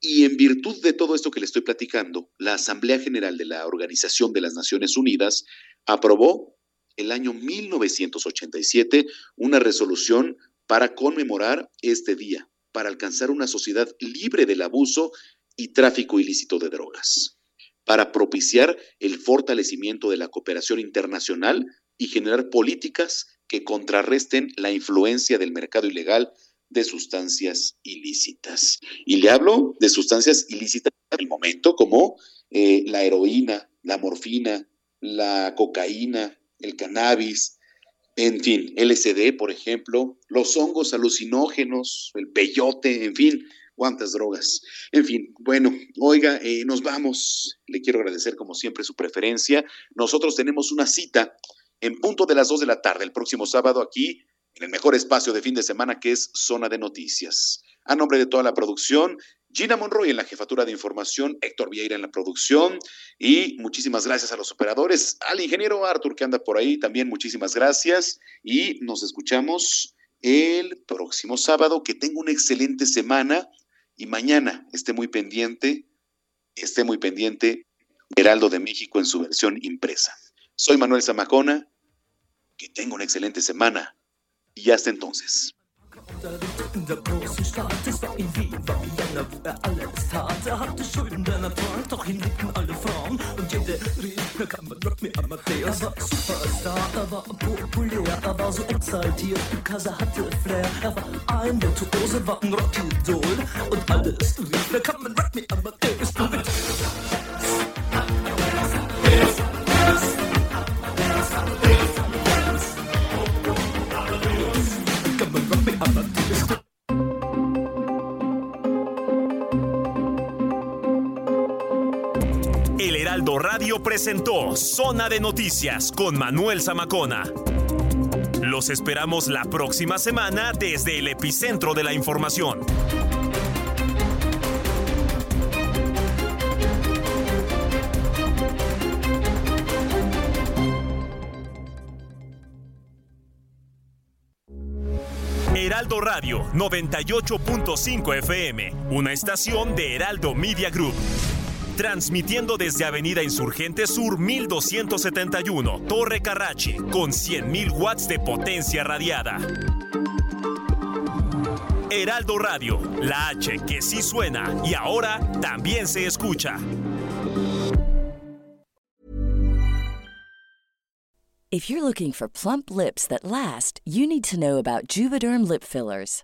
Speaker 1: y en virtud de todo esto que le estoy platicando, la Asamblea General de la Organización de las Naciones Unidas aprobó el año 1987 una resolución para conmemorar este día, para alcanzar una sociedad libre del abuso y tráfico ilícito de drogas, para propiciar el fortalecimiento de la cooperación internacional y generar políticas que contrarresten la influencia del mercado ilegal de sustancias ilícitas. Y le hablo de sustancias ilícitas en el momento como eh, la heroína, la morfina, la cocaína, el cannabis, en fin, LSD, por ejemplo, los hongos alucinógenos, el peyote, en fin, cuántas drogas. En fin, bueno, oiga, eh, nos vamos. Le quiero agradecer como siempre su preferencia. Nosotros tenemos una cita en punto de las 2 de la tarde el próximo sábado aquí en el mejor espacio de fin de semana que es Zona de Noticias. A nombre de toda la producción, Gina Monroy en la jefatura de información, Héctor Vieira en la producción y muchísimas gracias a los operadores, al ingeniero Arthur que anda por ahí, también muchísimas gracias y nos escuchamos el próximo sábado. Que tenga una excelente semana y mañana esté muy pendiente, esté muy pendiente Heraldo de México en su versión impresa. Soy Manuel Zamacona, que tenga una excelente semana y hasta entonces.
Speaker 23: in der großen Stadt. Es war in Wien, war Vienna, wo er alles tat. Er hatte Schulden, der Natur, doch ihn liebten alle Frauen. Und jede rief, na kann man Rock me Amadeus. Er war Superstar, er war populär, er so exaltiert, because er hatte Flair. Er war ein Virtuose, war ein Rockidol. Und alles rief, na kann man Rock me
Speaker 12: Radio presentó Zona de Noticias con Manuel Zamacona. Los esperamos la próxima semana desde el epicentro de la información. Heraldo Radio 98.5 FM, una estación de Heraldo Media Group. Transmitiendo desde Avenida Insurgente Sur 1271, Torre Carrachi, con 100.000 watts de potencia radiada. Heraldo Radio, la H que sí suena y ahora también se escucha.
Speaker 24: If you're looking for plump lips that last, you need to know about Juvederm lip fillers.